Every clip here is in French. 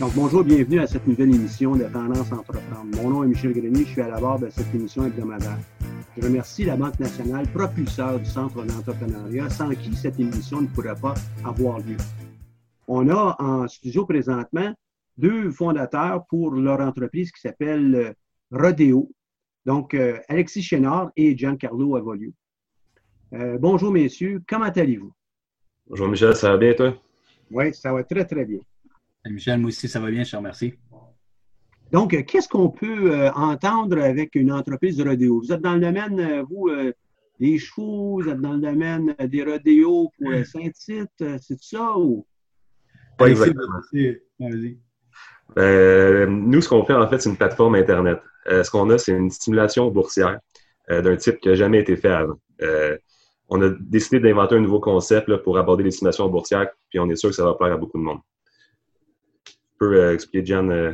Donc, bonjour, bienvenue à cette nouvelle émission de Tendance Entreprendre. Mon nom est Michel Grenier, je suis à la barre de cette émission hebdomadaire. Je remercie la Banque nationale, propulseur du Centre d'entrepreneuriat, sans qui cette émission ne pourrait pas avoir lieu. On a en studio présentement deux fondateurs pour leur entreprise qui s'appelle euh, Rodeo. Donc, euh, Alexis Chénard et Giancarlo Avolio. Euh, bonjour, messieurs. Comment allez-vous? Bonjour, Michel. Ça va bien, toi? Oui, ça va très, très bien. Michel, moi aussi, ça va bien, je te remercie. Donc, qu'est-ce qu'on peut euh, entendre avec une entreprise de rodéo? Vous êtes dans le domaine, euh, vous, euh, des chevaux, vous êtes dans le domaine des rodéos pour euh, Saint-Tite, c'est ça ou? Pas exactement. Euh, nous, ce qu'on fait, en fait, c'est une plateforme Internet. Euh, ce qu'on a, c'est une stimulation boursière euh, d'un type qui n'a jamais été fait avant. Euh, on a décidé d'inventer un nouveau concept là, pour aborder les simulations boursières, puis on est sûr que ça va plaire à beaucoup de monde. Peux euh, expliquer, Jan, euh,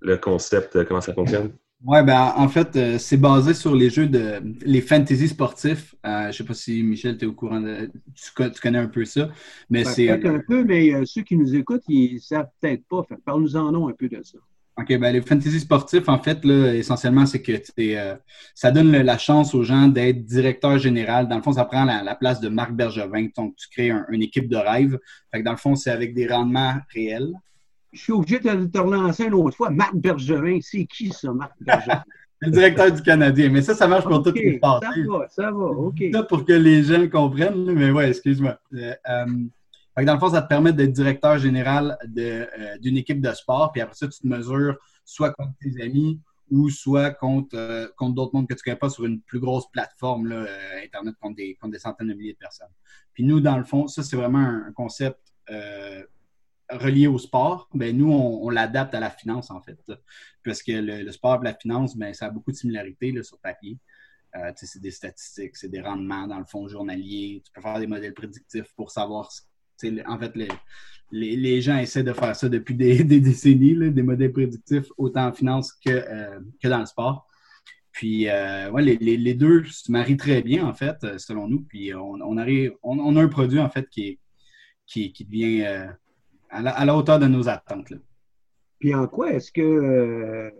le concept, euh, comment ça fonctionne? Ouais, ben en fait, euh, c'est basé sur les jeux de les fantasy sportifs. Euh, je sais pas si Michel, tu es au courant de. Tu, co- tu connais un peu ça. Mais Ben, c'est. Peut-être un peu, mais euh, ceux qui nous écoutent, ils ne savent peut-être pas. Fait que Parle-nous-en non un peu de ça. OK, ben les fantasy sportifs, en fait, là, essentiellement, c'est que euh, ça donne le- la chance aux gens d'être directeur général. Dans le fond, ça prend la, la place de Marc Bergevin. Donc, tu crées un- une équipe de rêve. Fait que dans le fond, c'est avec des rendements réels. Je suis obligé de te relancer une autre fois. Marc Bergevin, c'est qui ça, Marc Bergevin? Le directeur du Canadien. Mais ça, ça marche pour toutes les ça parties. va, ça va, OK. ça pour que les gens comprennent, mais ouais, excuse-moi. Euh, euh, dans le fond, ça te permet d'être directeur général euh, d'une équipe de sport, puis après ça, tu te mesures soit contre tes amis ou soit contre, euh, contre d'autres mondes que tu ne connais pas sur une plus grosse plateforme, là, Internet, contre des, contre des centaines de milliers de personnes. Puis nous, dans le fond, ça, c'est vraiment un, concept relié au sport. Ben, nous, on, l'adapte à la finance, en fait. Parce que le, sport et la finance, ben, ça a beaucoup de similarités sur papier. Euh, c'est des statistiques, c'est des rendements dans le fond journalier. Tu peux faire des modèles prédictifs pour savoir. En fait, les, les, les gens essaient de faire ça depuis des, décennies, des modèles prédictifs, autant en finance que, euh, que dans le sport. Puis, euh, ouais, les, les, deux se marient très bien, en fait, selon nous. Puis, on, arrive, on, a un produit, en fait, qui, qui, qui devient à, la, à la hauteur de nos attentes. là. Puis en quoi est-ce que euh,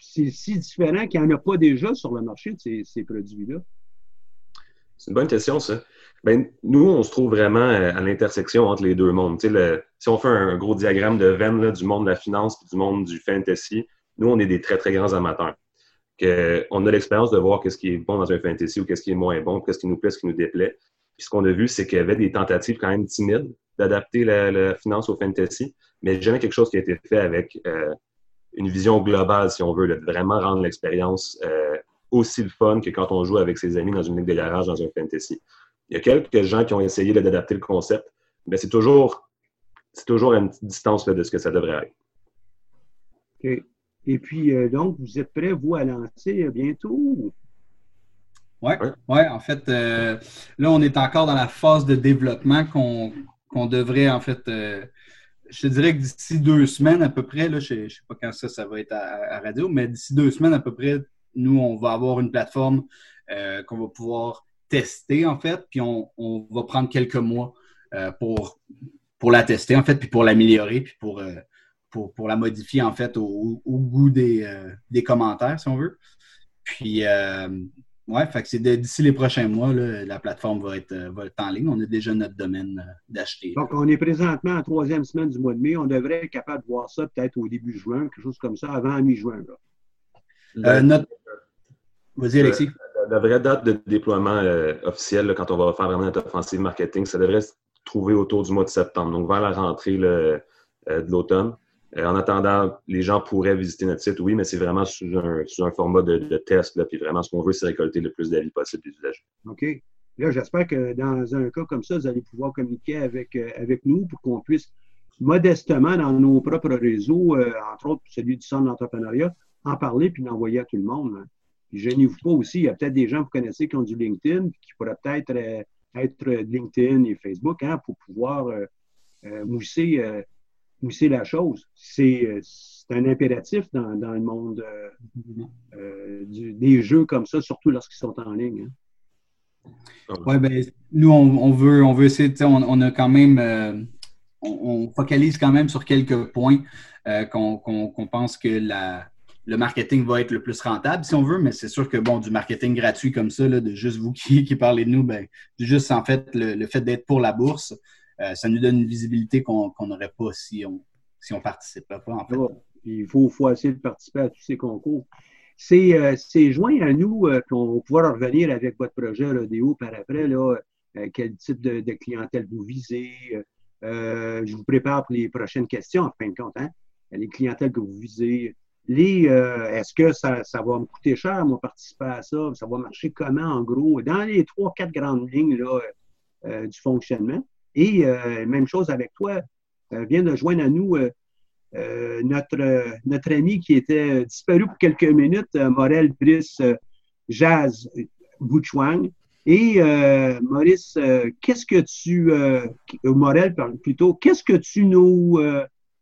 c'est si différent qu'il n'y en a pas déjà sur le marché de ces, ces produits-là? C'est une bonne question, ça. Ben, nous, on se trouve vraiment euh, à l'intersection entre les deux mondes. Tu sais, le- si on fait un gros diagramme de veine là, du monde de la finance et du monde du fantasy, nous, on est des très, très grands amateurs. Que, on a l'expérience de voir qu'est-ce qui est bon dans un fantasy ou qu'est-ce qui est moins bon, qu'est-ce qui nous plaît, ce qui nous déplaît. Puis ce qu'on a vu, c'est qu'il y avait des tentatives quand même timides d'adapter la, la finance au fantasy, mais jamais quelque chose qui a été fait avec euh, une vision globale, si on veut, de vraiment rendre l'expérience euh, aussi le fun que quand on joue avec ses amis dans une ligue de garage dans un fantasy. Il y a quelques gens qui ont essayé là, d'adapter le concept, mais c'est toujours, c'est toujours à une petite distance là, de ce que ça devrait être. OK. Et puis, euh, donc, vous êtes prêts, vous, à lancer bientôt? Oui, Ouais. ouais, en fait, euh, là, on est encore dans la phase de développement qu'on qu'on devrait, en fait, euh, je dirais que d'ici deux semaines à peu près, là, je ne sais pas quand ça, ça va être à, radio, mais d'ici deux semaines à peu près, nous, on va avoir une plateforme euh, qu'on va pouvoir tester, en fait, puis on, va prendre quelques mois euh, pour, pour la tester, en fait, puis pour l'améliorer, puis pour, pour, la modifier, en fait, au, au goût des, des commentaires, si on veut. Puis, fait que c'est d'ici les prochains mois, là, la plateforme va être, euh, va être en ligne. On a déjà notre domaine euh, d'acheter. Donc, on est présentement en troisième semaine du mois de mai. On devrait être capable de voir ça peut-être au début juin, quelque chose comme ça, avant la mi-juin. là. Euh, notre... Vas-y, Alexis. La vraie date de déploiement euh, officielle, là, quand on va faire vraiment notre offensive marketing, ça devrait se trouver autour du mois de septembre, donc vers la rentrée là, euh, de l'automne. En attendant, les gens pourraient visiter notre site, oui, mais c'est vraiment sous un, format de, test. Là, puis vraiment, ce qu'on veut, c'est récolter le plus d'avis possible des usagers. OK. Là, j'espère que dans un cas comme ça, vous allez pouvoir communiquer avec, avec nous pour qu'on puisse modestement dans nos propres réseaux, entre autres celui du Centre d'entrepreneuriat, en parler puis l'envoyer à tout le monde. Hein. Gênez-vous pas aussi, il y a peut-être des gens que vous connaissez qui ont du LinkedIn, qui pourraient peut-être euh, être LinkedIn et Facebook hein, pour pouvoir euh, euh, mousser, la chose. C'est un impératif dans, le monde des jeux comme ça, surtout lorsqu'ils sont en ligne. Hein. Oui, ben, nous, on, veut, on veut essayer, on, on, a quand même, on, focalise quand même sur quelques points qu'on pense que la, le marketing va être le plus rentable, si on veut, mais c'est sûr que, bon, du marketing gratuit comme ça, de juste vous qui, parlez de nous, ben, juste en fait, le, fait d'être pour la bourse, euh, ça nous donne une visibilité qu'on n'aurait pas si on si on participait pas, en fait. il faut, faut, essayer de participer à tous ces concours. C'est euh, joint à nous euh, qu'on va pouvoir revenir avec votre projet Rodéo par après, là, quel type de, clientèle vous visez. je vous prépare pour les prochaines questions, en fin de compte. Hein? Les clientèles que vous visez, euh, est-ce que ça, va me coûter cher, moi, participer à ça? Ça va marcher comment, en gros? Dans les trois, quatre grandes lignes là, euh, du fonctionnement. Et euh, même chose avec toi, vient de joindre à nous notre, notre ami qui était disparu pour quelques minutes, Morel Brice Jazz Bouchouang. Et Maurice, qu'est-ce que tu, Morel plutôt, qu'est-ce que tu nous,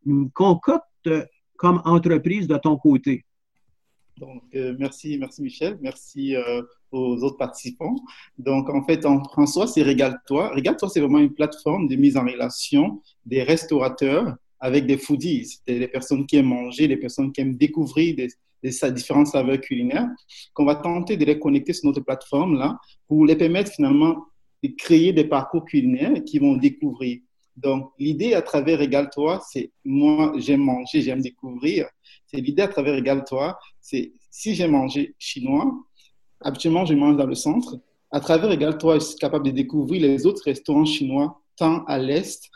nous concoctes comme entreprise de ton côté? Donc, euh, merci, merci Michel, merci euh, aux autres participants. Donc, en fait, en François, c'est Régale-toi. Régale-toi, c'est vraiment une plateforme de mise en relation des restaurateurs avec des foodies, c'est des personnes qui aiment manger, des personnes qui aiment découvrir des, des différents saveurs culinaires, qu'on va tenter de les connecter sur notre plateforme-là pour les permettre finalement de créer des parcours culinaires qui vont découvrir donc, l'idée à travers Égale-toi, c'est moi, j'aime manger, j'aime découvrir. C'est l'idée à travers Égale-toi, c'est si j'ai mangé chinois, habituellement, je mange dans le centre. À travers Égale-toi, je suis capable de découvrir les autres restaurants chinois, tant à l'Est,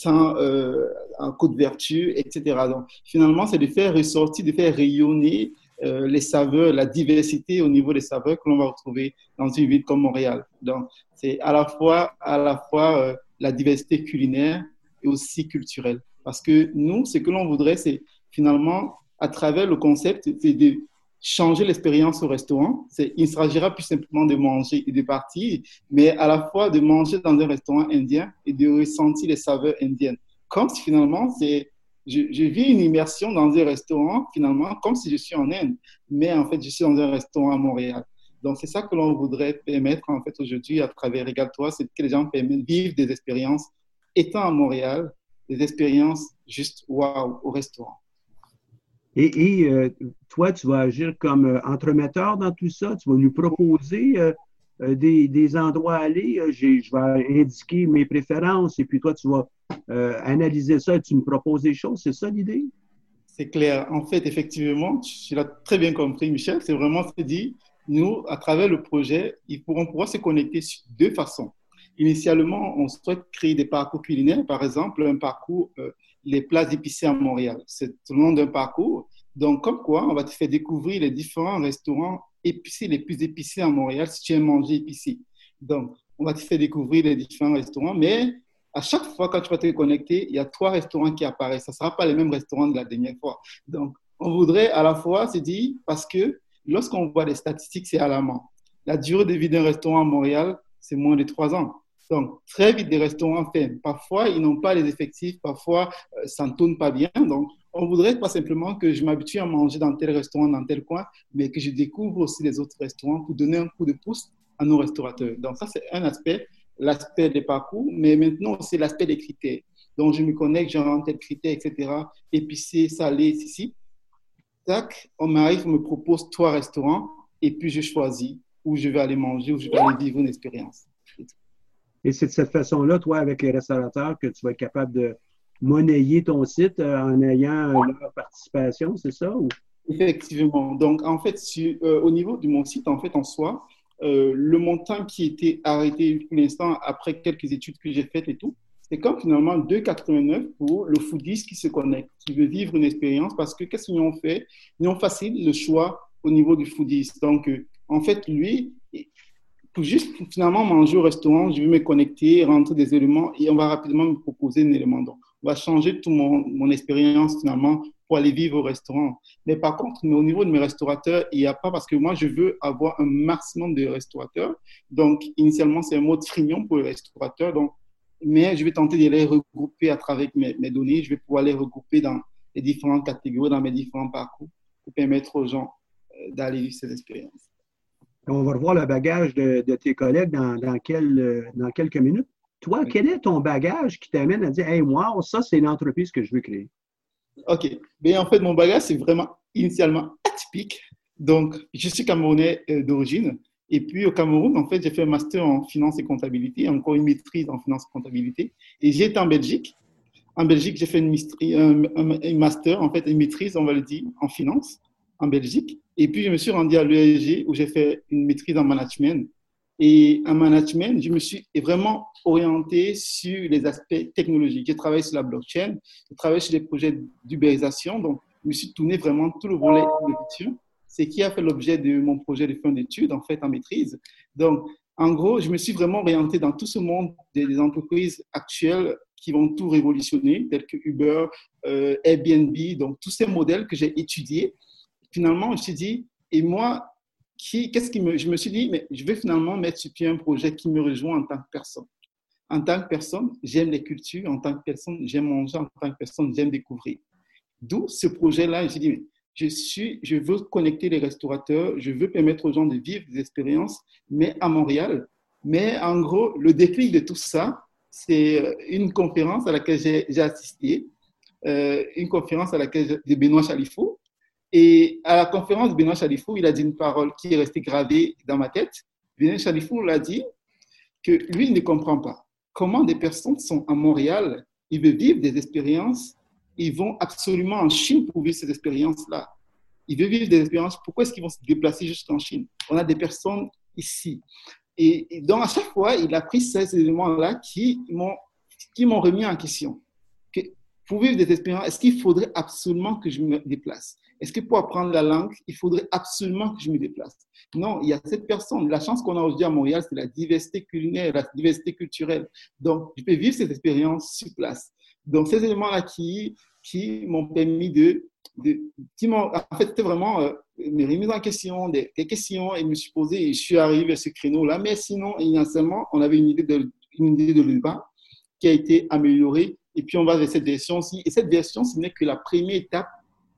tant euh, en Côte-Vertu, etc. Donc, finalement, c'est de faire ressortir, de faire rayonner euh, les saveurs, la diversité au niveau des saveurs que l'on va retrouver dans une ville comme Montréal. Donc, c'est à la fois, à la fois euh, la diversité culinaire et aussi culturelle. Parce que nous, ce que l'on voudrait, c'est finalement, à travers le concept, c'est de changer l'expérience au restaurant. Il ne s'agira plus simplement de manger et de partir, mais à la fois de manger dans un restaurant indien et de ressentir les saveurs indiennes. Comme si finalement, c'est, je, je, vis une immersion dans un restaurant, finalement, comme si je suis en Inde, mais en fait, je suis dans un restaurant à Montréal. Donc, c'est ça que l'on voudrait permettre, en fait, aujourd'hui, à travers Régale-toi, c'est que les gens permettent vivre des expériences, étant à Montréal, des expériences juste waouh au restaurant. Et, euh, toi, tu vas agir comme euh, entremetteur dans tout ça? Tu vas nous proposer euh, des, endroits à aller? je vais indiquer mes préférences et puis toi, tu vas analyser ça et tu me proposes des choses. C'est ça l'idée? C'est clair. En fait, effectivement, tu l'as très bien compris, Michel. C'est vraiment ce dit nous, à travers le projet, ils pourront pouvoir se connecter de deux façons. Initialement, on souhaite créer des parcours culinaires, par exemple, un parcours euh, les plats épicés à Montréal. C'est le nom d'un parcours. Donc, comme quoi, on va te faire découvrir les différents restaurants épicés, les plus épicés à Montréal si tu aimes manger épicé. Donc, on va te faire découvrir les différents restaurants, mais à chaque fois quand tu vas te connecter, il y a trois restaurants qui apparaissent. Ça ne sera pas les mêmes restaurants de la dernière fois. Donc, on voudrait à la fois se dire, parce que Lorsqu'on voit les statistiques, c'est alarmant. La durée de vie d'un restaurant à Montréal, c'est moins de trois ans. Donc, très vite, des restaurants ferment. Parfois, ils n'ont pas les effectifs, parfois, euh, ça ne tourne pas bien. Donc, on voudrait pas simplement que je m'habitue à manger dans tel restaurant, dans tel coin, mais que je découvre aussi les autres restaurants pour donner un coup de pouce à nos restaurateurs. Donc, ça, c'est un aspect, l'aspect des parcours, mais maintenant, c'est l'aspect des critères. Donc, je me connecte, je rentre tel critère, etc. Épicé, salé, ici tac, on m'arrive, on me propose trois restaurants et puis je choisis où je vais aller manger, où je vais aller vivre une expérience. Et c'est de cette façon-là, toi, avec les restaurateurs, que tu vas être capable de monnayer ton site euh, en ayant leur participation, c'est ça? Effectivement. Donc, en fait, euh, au niveau de mon site, en fait, en soi, euh, le montant qui était arrêté pour l'instant, après quelques études que j'ai faites et tout, c'est comme finalement 2,89 pour le foodiste qui se connecte, qui veut vivre une expérience parce que qu'est-ce qu'ils ont fait? Ils ont facilité le choix au niveau du foodiste. Donc, euh, en fait, lui, pour juste finalement manger au restaurant, je vais me connecter, rentrer des éléments et on va rapidement me proposer un élément. Donc, on va changer toute mon, mon expérience finalement pour aller vivre au restaurant. Mais par contre, au niveau de mes restaurateurs, il n'y a pas parce que moi, je veux avoir un maximum de restaurateurs. Donc, initialement, c'est un mode freemium pour les restaurateurs. Donc, mais je vais tenter de les regrouper à travers mes, mes, données. Je vais pouvoir les regrouper dans les différentes catégories, dans mes différents parcours pour permettre aux gens euh, d'aller vivre cette expérience. On va revoir le bagage de, de tes collègues dans, dans, quel, euh, dans, quelques minutes. Toi, oui. quel est ton bagage qui t'amène à dire Hey, moi, ça, c'est l'entreprise que je veux créer? OK. Mais en fait, mon bagage, c'est vraiment initialement atypique. Donc, je suis camerounais euh, d'origine. Et puis, au Cameroun, en fait, j'ai fait un master en finance et comptabilité, encore une maîtrise en finance et comptabilité. Et été en Belgique. En Belgique, j'ai fait une, un, master, en fait, une maîtrise, on va le dire, en finance en Belgique. Et puis, je me suis rendu à l'ESG où j'ai fait une maîtrise en management. Et en management, je me suis vraiment orienté sur les aspects technologiques. J'ai travaillé sur la blockchain, j'ai travaillé sur des projets d'ubérisation. Donc, je me suis tourné vraiment tout le volet de C'est qui a fait l'objet de mon projet de fin d'études, en fait, en maîtrise. Donc, en gros, je me suis vraiment orienté dans tout ce monde des, entreprises actuelles qui vont tout révolutionner, telles que Uber, euh, Airbnb, donc tous ces modèles que j'ai étudiés. Finalement, je me suis dit, et moi, qu'est-ce qui me, je me suis dit, mais je vais finalement mettre sur pied un projet qui me rejoint en tant que personne. En tant que personne, j'aime les cultures. En tant que personne, j'aime manger. En tant que personne, j'aime découvrir. D'où ce projet-là, je dit, je, veux connecter les restaurateurs, je veux permettre aux gens de vivre des expériences, mais à Montréal. Mais en gros, le déclic de tout ça, c'est une conférence à laquelle j'ai assisté, euh, une conférence à laquelle de Benoît Chalifou, et à la conférence de Benoît Chalifou, il a dit une parole qui est restée gravée dans ma tête. Benoît Chalifou l'a dit que lui, il ne comprend pas comment des personnes sont à Montréal, ils veulent vivre des expériences, ils vont absolument en Chine pour vivre ces expériences-là. Ils veulent vivre des expériences, pourquoi est-ce qu'ils vont se déplacer jusqu'en Chine? On a des personnes ici. Et, donc, à chaque fois, il a pris ces éléments-là qui m'ont remis en question. Que pour vivre des expériences, est-ce qu'il faudrait absolument que je me déplace? Est-ce que pour apprendre la langue, il faudrait absolument que je me déplace? Non, il y a cette personne. La chance qu'on a aujourd'hui à Montréal, c'est la diversité culinaire, la diversité culturelle. Donc, je peux vivre cette expérience sur place. Donc, ces éléments-là qui, qui m'ont permis de, de en fait, c'était vraiment euh, mes remises en question, des, questions, et je me suis posé, et je suis arrivé à ce créneau-là. Mais sinon, initialement, on avait une idée de, une idée de qui a été améliorée, et puis on va vers cette version-ci. Et cette version, ce n'est que la première étape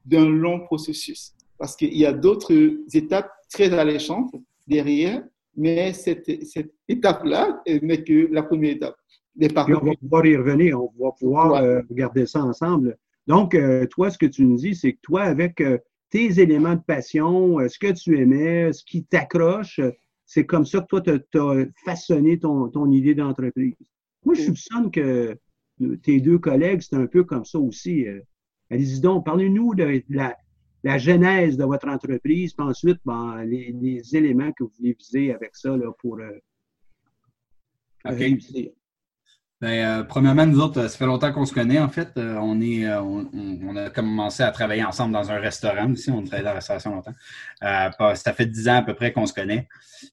d'un long processus. Parce qu'il y a d'autres étapes très alléchantes derrière, mais cette, cette étape-là n'est que la première étape. On va pouvoir y revenir, on va pouvoir euh, regarder ça ensemble. Donc, euh, toi, ce que tu nous dis, c'est que toi, avec euh, tes éléments de passion, ce que tu aimais, ce qui t'accroche, c'est comme ça que toi, tu as façonné ton, ton idée d'entreprise. Moi, je soupçonne que tes deux collègues, c'est un peu comme ça aussi. Allez-y donc, parlez-nous de la, la, genèse de votre entreprise, puis ensuite, ben, les, les, éléments que vous voulez viser avec ça là, pour euh, okay. réussir. Ben, euh, premièrement, nous autres, ça fait longtemps qu'on se connaît, en fait. Euh, on, est, euh, on, a commencé à travailler ensemble dans un restaurant ici. On travaille dans la restauration longtemps. Euh, ça fait dix ans à peu près qu'on se connaît.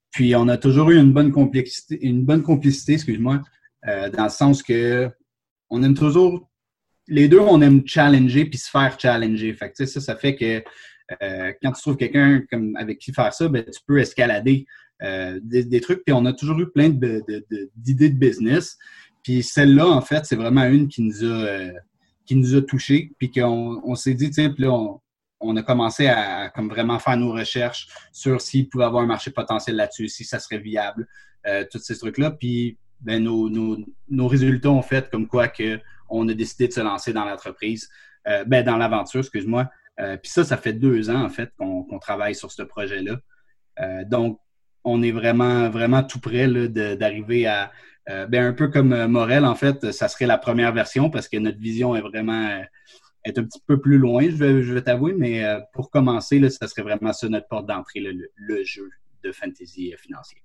Puis, on a toujours eu une bonne complicité, une bonne complicité excuse-moi, dans le sens que on aime toujours les deux, on aime challenger puis se faire challenger. Fait ça, ça fait que euh, quand tu trouves quelqu'un avec qui faire ça, ben, tu peux escalader euh, des, trucs. Puis on a toujours eu plein d'idées de, de, business. Puis celle-là, en fait, c'est vraiment une qui nous a, euh, qui nous a touchés. Puis qu'on on, s'est dit, tiens, puis là, on, on, a commencé à, comme vraiment faire nos recherches sur s'il pouvait avoir un marché potentiel là-dessus, si ça serait viable, euh, tous ces trucs-là. Puis ben, nos, nos, nos résultats ont fait comme quoi que on a décidé de se lancer dans l'entreprise, euh, ben, dans l'aventure, excuse-moi. Euh, puis ça, ça fait deux ans, en fait, qu'on travaille sur ce projet-là. Euh, donc, on est vraiment, vraiment tout près d'arriver à, ben, un peu comme Morel, en fait, ça serait la première version parce que notre vision est vraiment est un petit peu plus loin, je vais, je vais t'avouer, mais pour commencer, là, ça serait vraiment ça notre porte d'entrée, le, le, jeu de fantasy financier.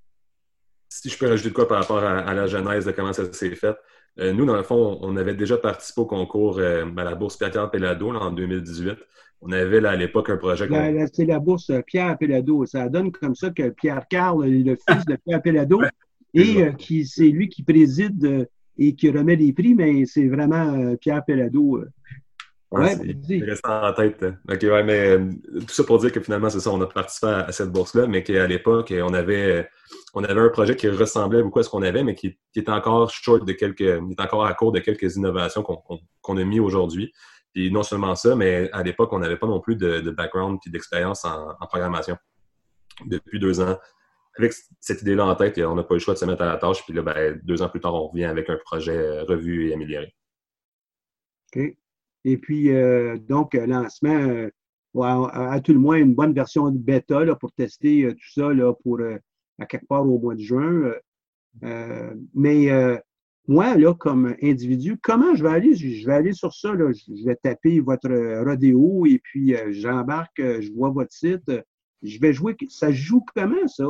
Si je peux rajouter de quoi par rapport à, à la genèse de comment ça s'est fait, nous, dans le fond, on avait déjà participé au concours à la bourse Pierre Pellado en 2018. On avait là, à l'époque un projet. C'est la bourse Pierre Pellado. Ça donne comme ça que Pierre Carl, le fils de Pierre Pellado, et qui c'est lui qui préside et qui remet des prix, mais c'est vraiment Pierre Pellado. Ouais, c'est restant en tête. OK, ouais, mais euh, tout ça pour dire que finalement, c'est ça, on a participé à, cette bourse-là, mais qu'à l'époque, on avait, on avait un projet qui ressemblait beaucoup à ce qu'on avait, mais qui, était encore short de quelques, était encore à court de quelques innovations qu'on a mis aujourd'hui. Puis non seulement ça, mais à l'époque, on n'avait pas non plus de, background puis d'expérience en, programmation depuis deux ans. Avec cette idée-là en tête, on n'a pas eu le choix de se mettre à la tâche. Puis là, ben, deux ans plus tard, on revient avec un projet revu et amélioré. OK. Et puis, euh, donc, lancement, euh, à, tout le moins, une bonne version de bêta là, pour tester euh, tout ça là, pour à quelque part au mois de juin. mais moi, là, comme individu, comment je vais aller? Je vais aller sur ça, là, je vais taper votre rodéo et puis j'embarque, je vois votre site. Je vais jouer. Ça joue comment, ça?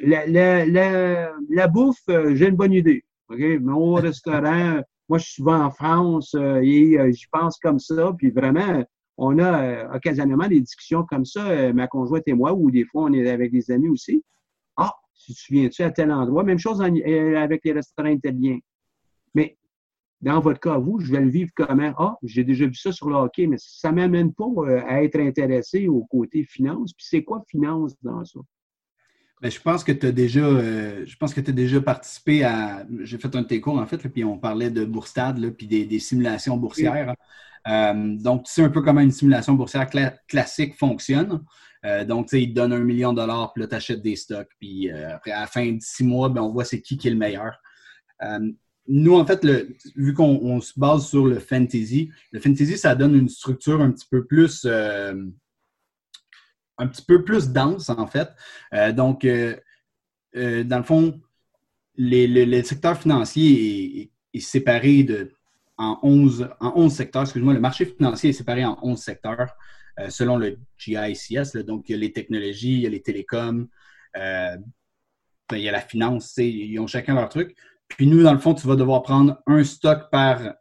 La, la, la, la bouffe, j'ai une bonne idée. OK? Mon restaurant, moi, je suis souvent en France euh, et euh, j'y pense comme ça. Puis vraiment, on a euh, occasionnellement des discussions comme ça, ma conjointe et moi, ou des fois, on est avec des amis aussi. Ah, tu te souviens-tu à tel endroit? Même chose avec les restaurants italiens. Mais dans votre cas, vous, je vais le vivre comment? Ah, j'ai déjà vu ça sur le hockey, mais ça ne m'amène pas à être intéressé au côté finance. Puis c'est quoi finance dans ça? Ben, je pense que tu as déjà euh, je pense que tu déjà participé à. J'ai fait un de tes cours, en fait, puis on parlait de Bourstad, puis des, simulations boursières. Euh, donc, tu sais un peu comment une simulation boursière classique fonctionne. Euh, donc, tu sais, il te donne un million de dollars, puis là, tu achètes des stocks, puis après, à la fin de six mois, ben, on voit c'est qui qui est le meilleur. nous, en fait, le, vu qu'on se base sur le fantasy, le fantasy, ça donne une structure un petit peu plus un petit peu plus dense, en fait. Euh, donc, euh, euh, dans le fond, le secteur financier est, séparé de, en, 11, en 11 secteurs. Excuse-moi, le marché financier est séparé en 11 secteurs selon le GICS. donc, il y a les technologies, il y a les télécoms, ben, il y a la finance, ils ont chacun leur truc. Puis nous, dans le fond, tu vas devoir prendre un stock par,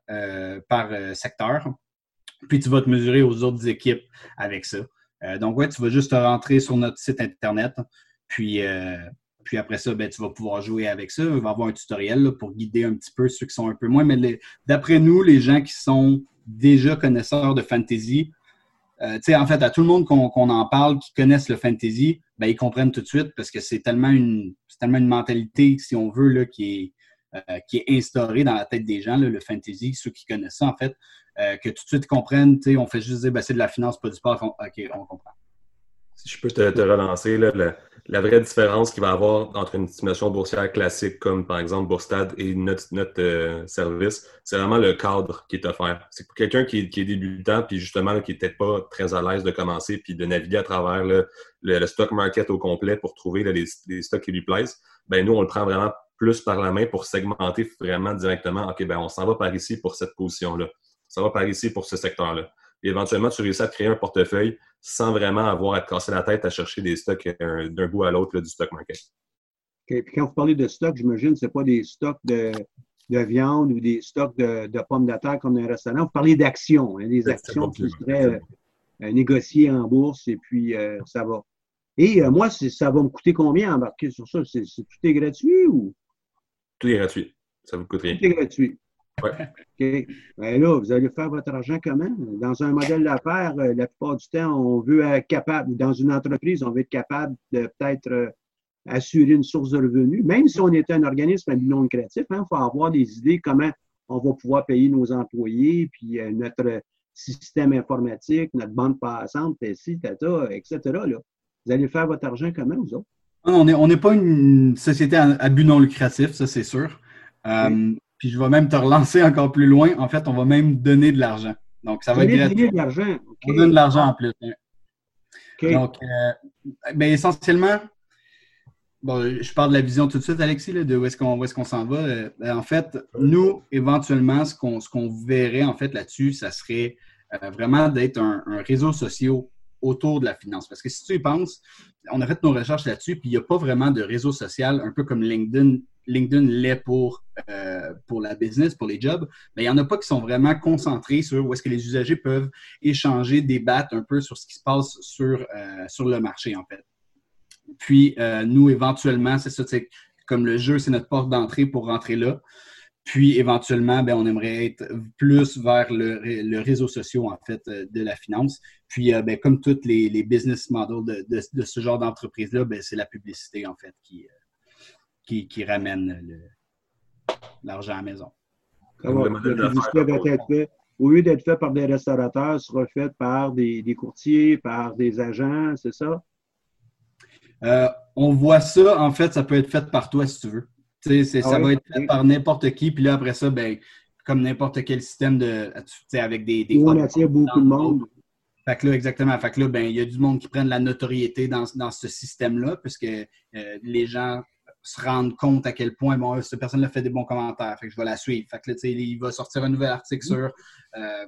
par secteur, puis tu vas te mesurer aux autres équipes avec ça. Euh, donc, ouais, tu vas juste rentrer sur notre site Internet. Puis, euh, après ça, ben, tu vas pouvoir jouer avec ça. Il va avoir un tutoriel pour guider un petit peu ceux qui sont un peu moins. Mais d'après nous, les gens qui sont déjà connaisseurs de fantasy, euh, en fait, à tout le monde qu'on en parle, qui connaissent le fantasy, ben, ils comprennent tout de suite parce que c'est tellement une, tellement une mentalité, si on veut, là, qui, est, qui est instaurée dans la tête des gens, le fantasy, ceux qui connaissent ça, en fait. Euh, que tout de suite comprennent, on fait juste dire ben, c'est de la finance, pas du sport. OK, on comprend. Si je peux te, relancer, la, vraie différence qu'il va y avoir entre une simulation boursière classique comme par exemple Bourstad et notre, euh, service, c'est vraiment le cadre qui est offert. C'est pour quelqu'un qui, est débutant puis justement qui peut-être pas très à l'aise de commencer puis de naviguer à travers le, stock market au complet pour trouver les, stocks qui lui plaisent. Ben nous, on le prend vraiment plus par la main pour segmenter vraiment directement. OK, ben on s'en va par ici pour cette position-là ça va par ici pour ce secteur-là. Et éventuellement, tu réussis à créer un portefeuille sans vraiment avoir à te casser la tête à chercher des stocks euh, d'un bout à l'autre du stock market. OK. Puis quand vous parlez de stocks, j'imagine que ce n'est pas des stocks de, viande ou des stocks de, pommes de terre comme dans un restaurant. Vous parlez d'actions, hein, des actions qui seraient euh, négociées en bourse et puis euh, ça va. Et moi, ça va me coûter combien embarquer sur ça? C'est, tout est gratuit ou? Tout est gratuit. Ça vous coûte rien. Tout est gratuit. OK. Ben là, vous allez faire votre argent comment? Dans un modèle d'affaires, euh, la plupart du temps, on veut être capable, dans une entreprise, on veut être capable de peut-être euh, assurer une source de revenus. Même si on est un organisme non lucratif, il hein, faut avoir des idées comment on va pouvoir payer nos employés, puis euh, notre système informatique, notre bande passante, etc., etc. Là. Vous allez faire votre argent comment, vous autres? On n'est pas une société à, but non lucratif, ça c'est sûr. Puis je vais même te relancer encore plus loin. En fait, on va même donner de l'argent. Donc, ça va être gratuit. de l'argent. On donne de l'argent en plus. Hein. Donc, euh, ben, essentiellement, bon, je parle de la vision tout de suite, Alexis, de où est-ce qu'on est s'en va. Euh, ben, en fait, nous, éventuellement, ce qu'on verrait en fait là-dessus, ça serait euh, vraiment d'être un, réseau social autour de la finance. Parce que si tu y penses, on a fait nos recherches là-dessus, puis il n'y a pas vraiment de réseau social, un peu comme LinkedIn LinkedIn l'est pour, euh, pour la business, pour les jobs, mais il n'y en a pas qui sont vraiment concentrés sur où est-ce que les usagers peuvent échanger, débattre un peu sur ce qui se passe sur, euh, sur le marché, en fait. Puis, euh, nous, éventuellement, c'est ça, comme le jeu, c'est notre porte d'entrée pour rentrer là. Puis, éventuellement, ben, on aimerait être plus vers le, réseau social, en fait, de la finance. Puis, ben, comme tous les, business models de, ce genre d'entreprise-là, ben, c'est la publicité, en fait, qui, qui, ramène l'argent à la maison. au lieu d'être fait par des restaurateurs, sera fait par des, courtiers, par des agents, c'est ça? Euh, on voit ça, en fait, ça peut être fait par toi si tu veux. Ah ça va être fait par n'importe qui, puis là, après ça, ben, comme n'importe quel système de. avec des. des on attire beaucoup de monde. Fait que là, exactement. Fait que là, ben, il y a du monde qui prennent la notoriété dans, ce système-là, puisque euh, les gens se rendre compte à quel point bon, cette personne-là fait des bons commentaires. Fait que je vais la suivre. Fait que là, il va sortir un nouvel article sur, euh,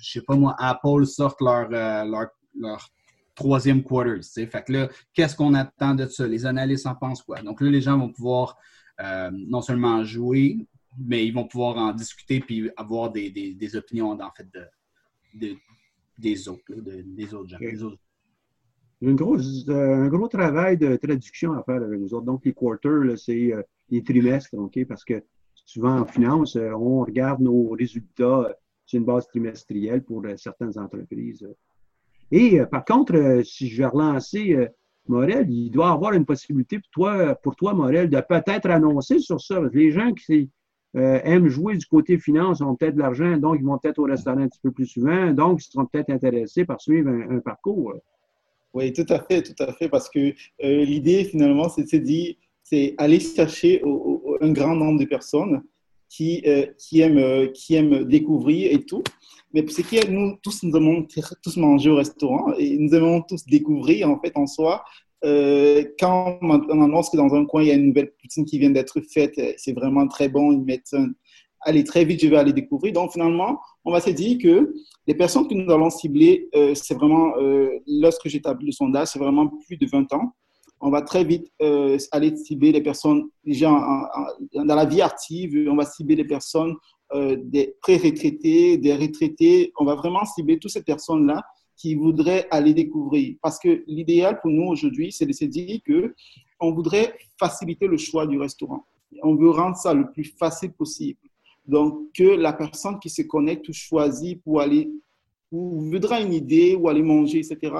je sais pas moi, Apple sort leur, euh, leur, leur, troisième quarter. Fait que là, qu'est-ce qu'on attend de ça? Les analystes en pensent quoi? Donc là, les gens vont pouvoir euh, non seulement jouer, mais ils vont pouvoir en discuter puis avoir des, des, des opinions en fait de, des autres, des autres gens. Des autres y a euh, un gros travail de traduction à faire avec nous autres. Donc, les quarters, c'est euh, les trimestres, OK? Parce que souvent en finance, euh, on regarde nos résultats sur une base trimestrielle pour certaines entreprises. Et par contre, si je vais relancer Morel, il doit avoir une possibilité pour toi, pour toi Morel, de peut-être annoncer sur ça. Les gens qui aiment jouer du côté finance ont peut-être de l'argent, donc ils vont peut-être au restaurant un petit peu plus souvent, donc ils seront peut-être intéressés par suivre un parcours. Oui, tout à fait, tout à fait, parce que euh, l'idée finalement, c'est de dire, c'est aller chercher un grand nombre de personnes qui, euh, qui, aiment, euh, qui aiment découvrir et tout. Mais c'est que nous tous, nous aimons tous manger au restaurant et nous aimons tous découvrir en fait en soi. Quand on annonce que dans un coin, il y a une nouvelle poutine qui vient d'être faite, c'est vraiment très bon, ils mettent un, allez, très vite, je vais aller découvrir. Donc, finalement, on va se dire que les personnes que nous allons cibler, euh, c'est vraiment, euh, lorsque j'établis le sondage, c'est vraiment plus de 20 ans. On va très vite euh, aller cibler les personnes déjà dans la vie active. On va cibler les personnes des pré-retraités, des retraités. On va vraiment cibler toutes ces personnes-là qui voudraient aller découvrir. Parce que l'idéal pour nous aujourd'hui, c'est de se dire que on voudrait faciliter le choix du restaurant. On veut rendre ça le plus facile possible. Donc, que la personne qui se connecte ou choisit pour aller, ou voudra une idée ou aller manger, etc.,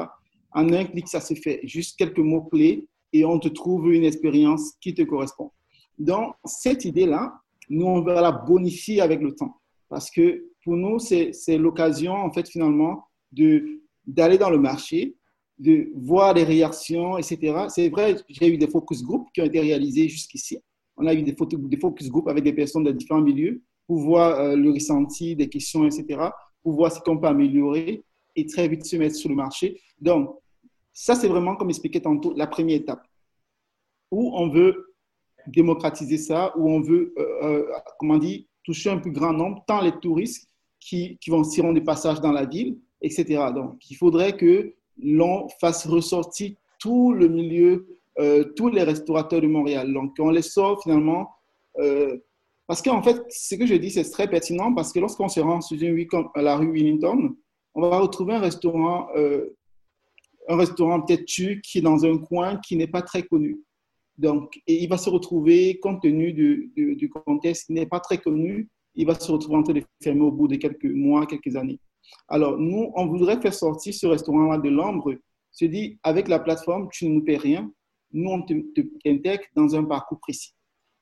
en un clic, ça se fait. Juste quelques mots-clés et on te trouve une expérience qui te correspond. Donc, cette idée-là, nous, on va la bonifier avec le temps. Parce que pour nous, c'est l'occasion, en fait, finalement, d'aller dans le marché, de voir les réactions, etc. C'est vrai, j'ai eu des focus group qui ont été réalisés jusqu'ici. On a eu des, focus group avec des personnes de différents milieux pour voir euh, le ressenti des questions, etc., pour voir ce qu'on peut améliorer et très vite se mettre sur le marché. Donc, ça, c'est vraiment, comme expliqué tantôt, la première étape où on veut démocratiser ça, où on veut, euh, euh, comment dire, toucher un plus grand nombre, tant les touristes qui, qui vont s'y des passages dans la ville, etc. Donc, il faudrait que l'on fasse ressortir tout le milieu, tous les restaurateurs de Montréal. Donc, on les sort finalement parce qu'en fait, ce que je dis, c'est très pertinent parce que lorsqu'on se rend sur une rue comme la rue Willington, on va retrouver un restaurant, euh, un restaurant peut-être qui est dans un coin qui n'est pas très connu. Donc, et il va se retrouver, compte tenu du, du, contexte qui n'est pas très connu, il va se retrouver en train de fermer au bout de quelques mois, quelques années. Alors, nous, on voudrait faire sortir ce restaurant-là de l'ombre, se dit, avec la plateforme, tu ne nous paies rien, nous, on t'intègre dans un parcours précis.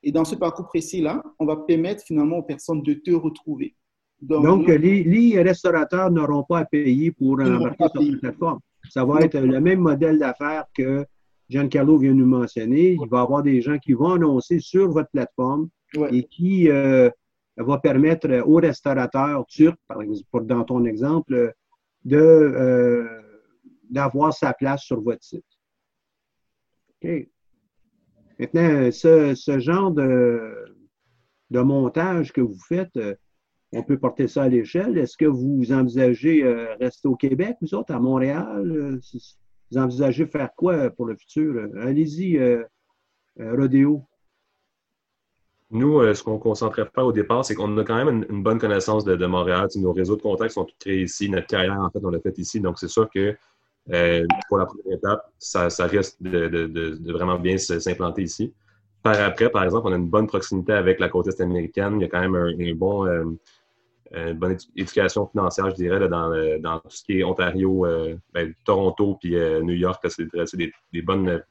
Et dans ce parcours précis-là, on va permettre finalement aux personnes de te retrouver. Donc, les, restaurateurs n'auront pas à payer pour embarquer sur la plateforme. Ça va être le même modèle d'affaires que Giancarlo vient nous mentionner. Il va y avoir des gens qui vont annoncer sur votre plateforme et qui euh, va permettre aux restaurateurs turcs, par exemple, dans ton exemple, euh, d'avoir sa place sur votre site. OK. Maintenant, ce, genre de, de, montage que vous faites, euh, on peut porter ça à l'échelle. Est-ce que vous envisagez euh, rester au Québec, vous autres, à Montréal? Euh, vous envisagez faire quoi pour le futur? Allez-y, Rodéo. Nous, euh, ce qu'on concentrait faire au départ, c'est qu'on a quand même une, bonne connaissance de, Montréal. nos réseaux de contacts sont tous créés ici. Notre carrière, en fait, on l'a fait ici. Donc, c'est sûr que euh, pour la première étape, ça, risque de, vraiment bien s'implanter ici. Par après, par exemple, on a une bonne proximité avec la côte est américaine. Il y a quand même un, bon, euh, une bonne éducation financière, je dirais, dans, tout ce qui est Ontario, ben, Toronto puis New York. C'est des, bonnes,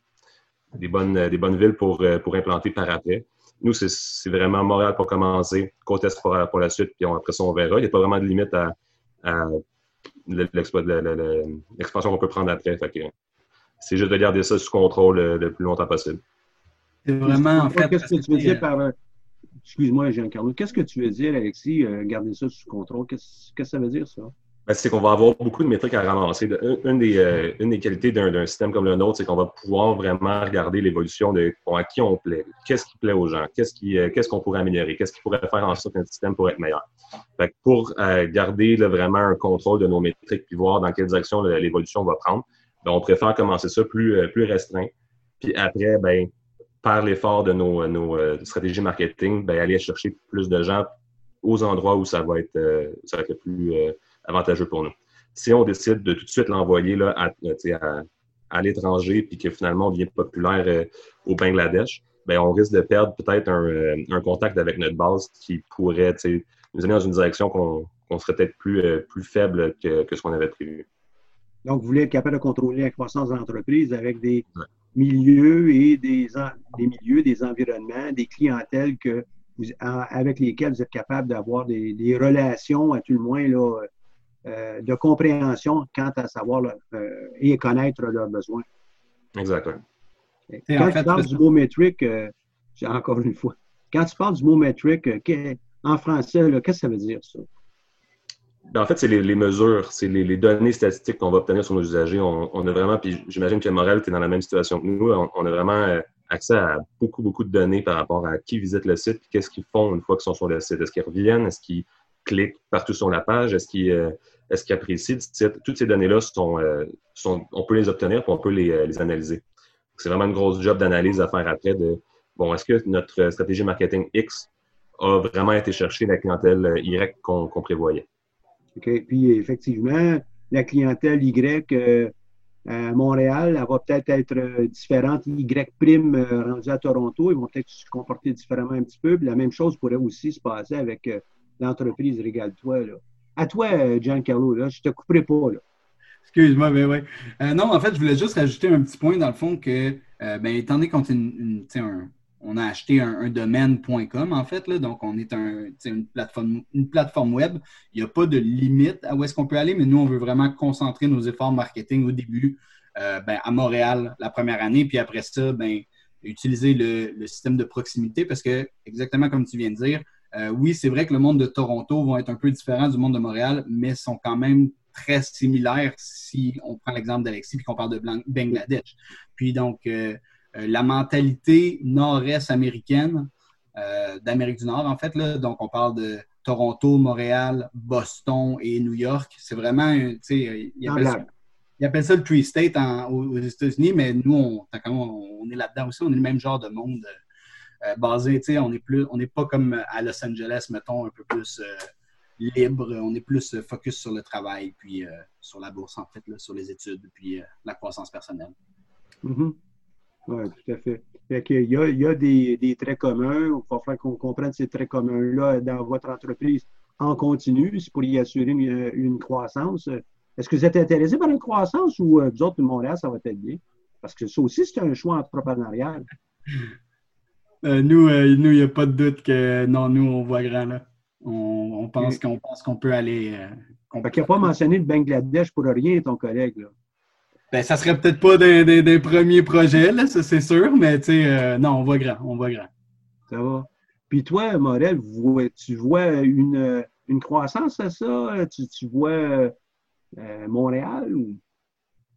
des, bonnes, des bonnes villes pour, pour implanter par après. Nous, c'est vraiment Montréal pour commencer, côte est pour, la suite, puis après ça, on verra. Il n'y a pas vraiment de limite à, l'expansion qu'on peut prendre après. c'est juste de garder ça sous contrôle le, plus longtemps possible. C'est vraiment, en fait. Qu'est-ce que tu veux dire par. Excuse-moi, Jean-Carlo. Qu'est-ce que tu veux dire, Alexis, euh, garder ça sous contrôle? Qu'est-ce que ça veut dire, ça? Ben, c'est qu'on va avoir beaucoup de métriques à ramasser. Une, des, euh, une des, qualités d'un système comme le nôtre, c'est qu'on va pouvoir vraiment regarder l'évolution de à qui on plaît, qu'est-ce qui plaît aux gens, euh, qu'est-ce qu'on pourrait améliorer, qu'est-ce qui pourrait faire en sorte qu'un système pourrait être meilleur? Fait pour euh, garder vraiment un contrôle de nos métriques puis voir dans quelle direction l'évolution va prendre, ben, on préfère commencer ça plus, plus restreint. Puis après, ben, par l'effort de nos, nos stratégies marketing, ben, aller chercher plus de gens aux endroits où ça va être, ça va être plus avantageux pour nous. Si on décide de tout de suite l'envoyer là, à, à, l'étranger puis que finalement on devient populaire euh, au Bangladesh, ben, on risque de perdre peut-être un, euh, contact avec notre base qui pourrait nous amener dans une direction qu'on serait peut-être plus, euh, plus faible que, ce qu'on avait prévu. Donc, vous voulez être capable de contrôler la croissance de l'entreprise avec des milieux et des, des milieux, des environnements, des clientèles que avec lesquelles vous êtes capable d'avoir des, des, relations, à tout le moins, là, euh, de compréhension quant à savoir euh, et connaître leurs besoins. Exactement. Quand tu parles du mot métrique, euh, encore une fois, quand tu parles du mot métrique, en français, qu'est-ce que ça veut dire, ça? Ben, en fait, c'est les, mesures, c'est les, données statistiques qu'on va obtenir sur nos usagers. On, a vraiment, puis j'imagine que Morel, tu es dans la même situation que nous, on, a vraiment accès à beaucoup, beaucoup de données par rapport à qui visite le site, qu'est-ce qu'ils font une fois qu'ils sont sur le site. Est-ce qu'ils reviennent? Est-ce qu'ils cliquent partout sur la page? Est-ce qu'ils est-ce qu'ils apprécient Toutes ces données-là, sont, euh, on peut les obtenir et on peut les, euh, les analyser. C'est vraiment une grosse job d'analyse à faire après bon, est-ce que notre stratégie marketing X a vraiment été chercher la clientèle euh, Y qu'on prévoyait? OK. Puis, effectivement, la clientèle Y à Montréal, elle va peut-être être différente. Y prime rendu à Toronto, ils vont peut-être se comporter différemment un petit peu. la même chose pourrait aussi se passer avec l'entreprise Régale-toi. À toi, euh, Giancarlo, là, je te couperai pas. Là. Excuse-moi, mais oui. Euh, non, en fait, je voulais juste rajouter un petit point dans le fond que, euh, ben, étant donné qu'on on a acheté un, domaine.com, en fait, là, donc on est un, une, plateforme, web. Il n'y a pas de limite à où est-ce qu'on peut aller, mais nous, on veut vraiment concentrer nos efforts marketing au début ben, à Montréal la première année, puis après ça, ben, utiliser le, système de proximité parce que, exactement comme tu viens de dire, euh, oui, c'est vrai que le monde de Toronto va être un peu différent du monde de Montréal, mais sont quand même très similaires si on prend l'exemple d'Alexis et qu'on parle de Bangladesh. Puis donc, euh, euh, la mentalité nord-est américaine, d'Amérique du Nord en fait, là, donc on parle de Toronto, Montréal, Boston et New York. C'est vraiment, tu sais, ils appellent, ça le Tree State aux, États-Unis, mais nous, on, on est là-dedans aussi, on est le même genre de monde euh, basé, tu sais, on n'est plus, on n'est pas comme à Los Angeles, mettons, un peu plus euh, libre. On est plus euh, focus sur le travail, puis sur la bourse, en fait, sur les études, puis la croissance personnelle. Mm-hmm. Oui, tout à fait. il, y a, y a des, traits communs. Il va falloir qu'on comprenne ces traits communs-là dans votre entreprise en continu, pour y assurer une, croissance. Est-ce que vous êtes intéressé par une croissance ou vous autres, de Montréal, ça va être bien? Parce que ça aussi, c'est un choix entrepreneurial. Euh, nous, euh, nous, il n'y a pas de doute que non, nous, on voit grand là. On, pense qu'on pense qu'on peut aller. Euh, fait n'a pas mentionné le Bangladesh pour rien, ton collègue. Là. Ben, ça serait peut-être pas des, premiers projets, là, ça c'est sûr, mais tu sais, non, on voit grand, on voit grand. Ça va. Puis toi, Morel, tu vois une, une croissance à ça? Tu, tu vois Montréal ou?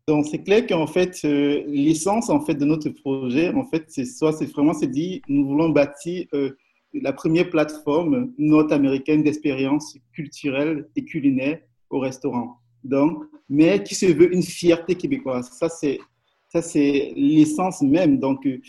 Donc, c'est clair qu'en fait, euh, l'essence en fait, de notre projet, en fait, c'est soit c'est vraiment, c'est dit, nous voulons bâtir euh, la première plateforme nord-américaine d'expérience culturelle et culinaire au restaurant. Donc, mais qui se veut une fierté québécoise. Ça, c'est, ça, c'est l'essence même. Donc, euh,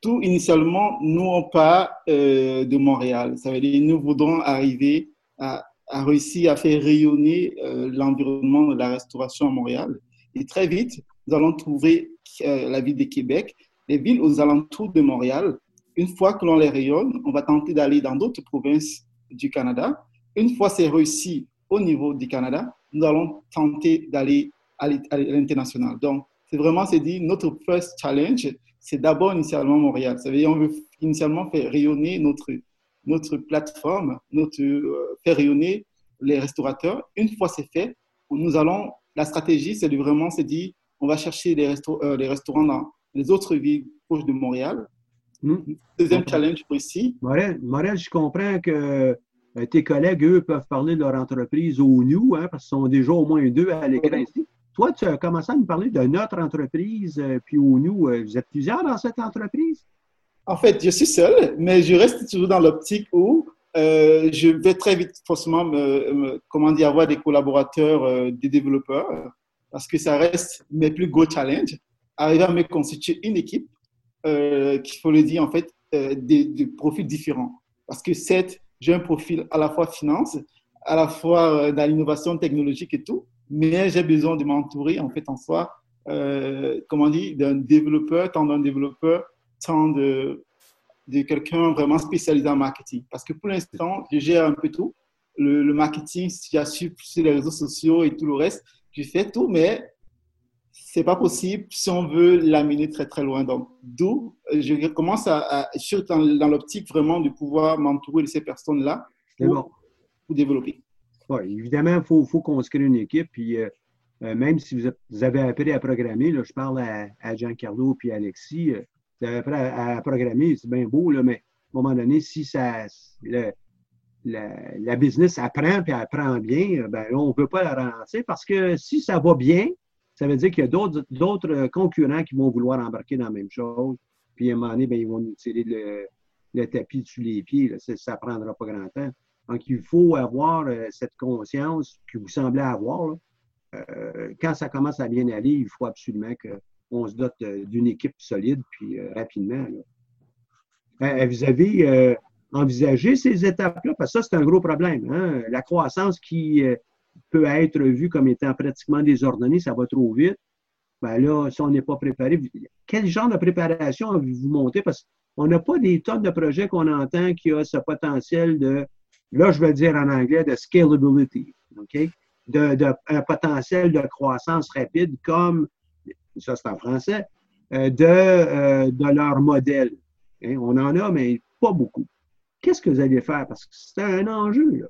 tout initialement, nous, on part de Montréal. Ça veut dire nous voudrons arriver à, réussir à faire rayonner l'environnement de la restauration à Montréal. Et très vite, nous allons trouver euh, la ville de Québec, les villes aux alentours de Montréal. Une fois que l'on les rayonne, on va tenter d'aller dans d'autres provinces du Canada. Une fois c'est réussi au niveau du Canada, nous allons tenter d'aller à l'international. Donc, c'est vraiment, c'est dit, notre first challenge, c'est d'abord initialement Montréal. Ça veut dire on veut initialement faire rayonner notre, notre plateforme, notre, euh, faire rayonner les restaurateurs. Une fois c'est fait, nous allons, la stratégie, c'est de vraiment se dire, on va chercher les, euh, restaurants dans les autres villes proches de Montréal. Hmm. Deuxième challenge précis. Morel, Morel, je comprends que euh, tes collègues, eux, peuvent parler de leur entreprise au nous, hein, parce qu'ils sont déjà au moins deux à l'écran ici. Toi, tu as commencé à nous parler de notre entreprise, euh, puis au nous, euh, vous êtes plusieurs dans cette entreprise? En fait, je suis seul, mais je reste toujours dans l'optique où je vais très vite forcément me, comment dire, avoir des collaborateurs, des développeurs, parce que ça reste mes plus gros challenges. Arriver à me constituer une équipe, qu'il faut le dire en fait, des, des profils différents. Parce que cette j'ai un profil à la fois finance, à la fois euh, dans l'innovation technologique et tout, mais j'ai besoin de m'entourer en fait en soi, euh, comment dire, d'un développeur, tant d'un développeur, tant de, de quelqu'un vraiment spécialisé en marketing. Parce que pour l'instant, je gère un peu tout. Le, le marketing, sur les réseaux sociaux et tout le reste, je fais tout, mais c'est pas possible si on veut l'amener très très loin. Donc, d'où je commence à, à suis dans, l'optique vraiment de pouvoir m'entourer de ces personnes-là pour, développer. évidemment, il faut, faut construire une équipe. Puis, euh, euh, même si vous, avez appris à programmer, là, je parle à, à Giancarlo puis à Alexis, euh, appris à, programmer, c'est bien beau, là, mais à un moment donné, si ça, le, la, business apprend puis apprend bien, ben, on ne peut pas la ralentir parce que si ça va bien, ça veut dire qu'il y a d'autres euh, concurrents qui vont vouloir embarquer dans la même chose. Puis à un moment donné, bien, ils vont nous tirer le, tapis sous les pieds. Ça ne prendra pas grand temps. Donc, il faut avoir euh, cette conscience que vous semblez avoir. Euh, quand ça commence à bien aller, il faut absolument qu'on se dote d'une équipe solide, puis rapidement. vous avez envisagé ces étapes-là? Parce que ça, c'est un gros problème. Hein? La croissance qui peut être vu comme étant pratiquement désordonné, ça va trop vite. Ben là, si on n'est pas préparé, quel genre de préparation avez-vous monté? Parce qu'on n'a pas des tonnes de projets qu'on entend qui ont ce potentiel de, là, je vais dire en anglais, de scalability, OK? De, un potentiel de croissance rapide comme, ça c'est en français, euh, de, euh, de leur modèle. Hein? On en a, mais pas beaucoup. Qu'est-ce que vous allez faire? Parce que c'est un enjeu, là.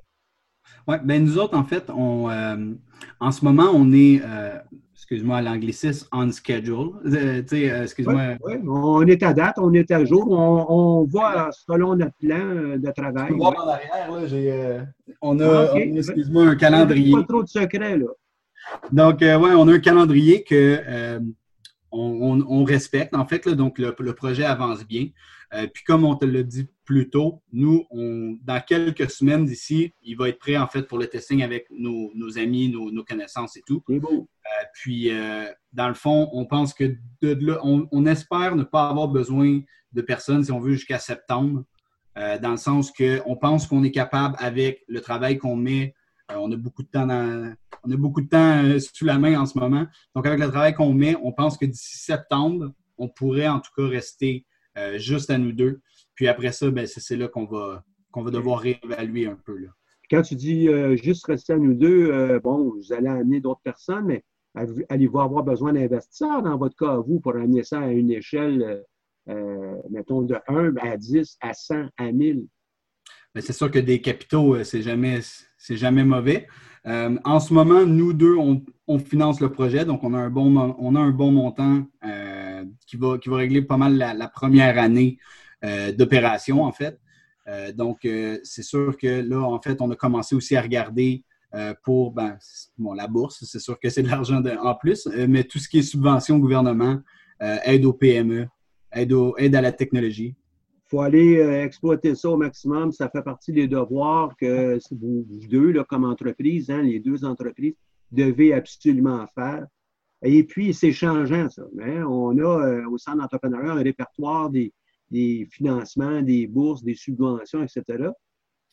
Oui, ben nous autres, en fait, on, euh, en ce moment, on est, euh, excuse-moi, l'anglicisme, on schedule. Euh, excuse-moi. Ouais, on est à date, on est à jour, on, on va selon notre plan de travail. Tu voir en arrière, là, j'ai, on a, ah, excuse-moi, un calendrier. Pas trop de secrets, là. Donc, oui, on a un calendrier que on, on, respecte, en fait, là, donc le, le, projet avance bien. puis comme on te l'a dit plus tôt. Nous, on, dans quelques semaines d'ici, il va être prêt en fait pour le testing avec nos, amis, nos, connaissances et tout. Euh, puis, euh, dans le fond, on pense que de, là, on, espère ne pas avoir besoin de personnes, si on veut, jusqu'à septembre, euh, dans le sens qu'on pense qu'on est capable, avec le travail qu'on met, on a beaucoup de temps on a beaucoup de temps sous la main en ce moment. Donc, avec le travail qu'on met, on pense que d'ici septembre, on pourrait en tout cas rester juste à nous deux. Puis après ça, ben, c'est là qu'on va, qu'on va devoir réévaluer un peu. Là. Quand tu dis euh, juste rester à nous deux, euh, bon, vous allez amener d'autres personnes, mais allez-vous avoir besoin d'investisseurs dans votre cas, vous, pour amener ça à une échelle, euh, mettons, de 1 à 10, à 100, à 1000? Ben, c'est sûr que des capitaux, c'est jamais, jamais mauvais. en ce moment, nous deux, on, finance le projet, donc on a un bon, on a un bon montant qui, va, qui va régler pas mal la première année euh, d'opération, en fait. Euh, donc, euh, c'est sûr que là, en fait, on a commencé aussi à regarder pour ben, bon, la bourse, c'est sûr que c'est de l'argent en plus, mais tout ce qui est subvention au gouvernement, aide aux PME, aide, aide à la technologie. Faut aller exploiter ça au maximum. Ça fait partie des devoirs que vous, deux, comme entreprise, hein, les deux entreprises, devez absolument faire. Et puis, c'est changeant, ça. Hein. On a au centre d'entrepreneuriat un répertoire des, financements, des bourses, des subventions, etc.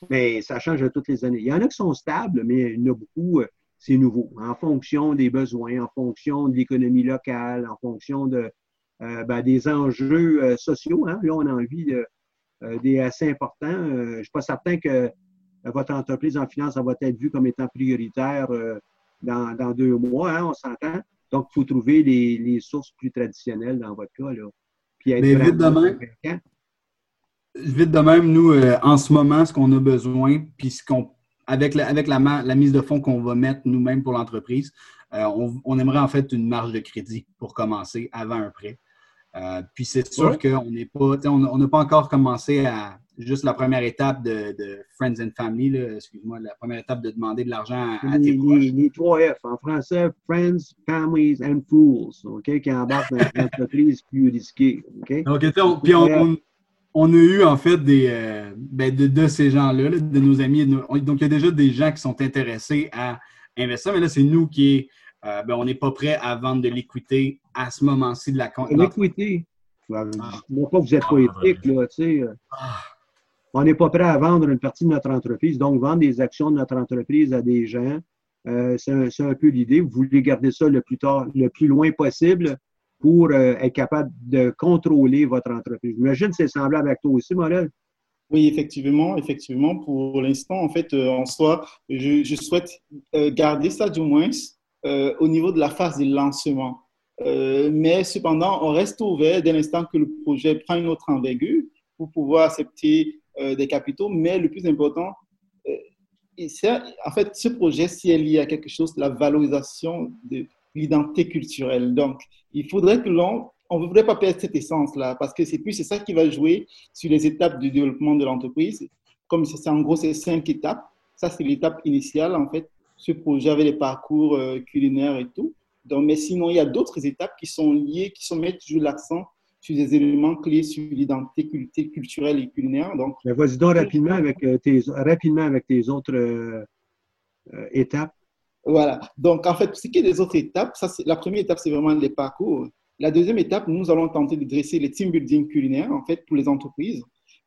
Mais ça change toutes les années. Il y en a qui sont stables, mais il y en a beaucoup, euh, c'est nouveau. En fonction des besoins, en fonction de l'économie locale, en fonction de, euh, ben, des enjeux euh, sociaux. Hein. Là, on a envie de, des assez importants. je ne suis pas certain que votre entreprise en finance va être vue comme étant prioritaire dans, dans, deux mois, hein, on s'entend. Donc, il faut trouver les, les, sources plus traditionnelles dans votre cas. Là. Puis être Mais vite de même, vite de même, nous, euh, en ce moment, ce qu'on a besoin, puis ce qu'on, avec, la, avec la, la mise de fonds qu'on va mettre nous-mêmes pour l'entreprise, euh, on, on, aimerait en fait une marge de crédit pour commencer avant un prêt. Euh, puis c'est sûr qu'on n'est pas, on n'a pas encore commencé à juste la première étape de, de Friends and Family, excuse-moi, la première étape de demander de l'argent à, les, les, les, trois F en français, Friends, Families and Fools, OK, qui embarquent dans l'entreprise plus risquée. OK? Donc, puis on, on, a eu en fait des, euh, ben de, de, ces gens-là, de nos amis. donc, il y a déjà des gens qui sont intéressés à investir, mais là, c'est nous qui euh, ben, on n'est pas prêt à vendre de l'équité à ce moment-ci de la compte. L'équité. Ah. pas que vous êtes pas éthique, là, tu sais. Euh. Ah. On n'est pas prêt à vendre une partie de notre entreprise. Donc, vendre des actions de notre entreprise à des gens, euh, c'est un, peu l'idée. Vous voulez garder ça le plus tard, le plus loin possible pour être capable de contrôler votre entreprise. J'imagine que c'est semblable avec toi aussi, Morel. Oui, effectivement, effectivement. Pour l'instant, en fait, en soi, je, je souhaite garder ça du moins euh, au niveau de la phase de lancement. Euh, mais cependant, on reste ouvert dès l'instant que le projet prend une autre envergure pour pouvoir accepter euh, des capitaux. Mais le plus important, en fait, ce projet, si elle lié à quelque chose, la valorisation de l'identité culturelle. Donc, il faudrait que l'on on ne voudrait pas perdre cette essence-là, parce que c'est plus c'est ça qui va jouer sur les étapes du développement de l'entreprise. Comme c'est en gros, c'est cinq étapes. Ça, c'est l'étape initiale, en fait, ce projet avait les parcours euh, culinaires et tout. Donc, mais sinon, il y a d'autres étapes qui sont liées, qui sont mettent toujours l'accent sur des éléments clés sur l'identité culturelle et culinaire. Donc, vas-y donc rapidement avec, euh, tes, rapidement avec tes autres euh, étapes. Voilà. Donc, en fait, ce qui est des autres étapes, ça, la première étape, c'est vraiment les parcours. La deuxième étape, nous allons tenter de dresser les team building culinaires, en fait, pour les entreprises.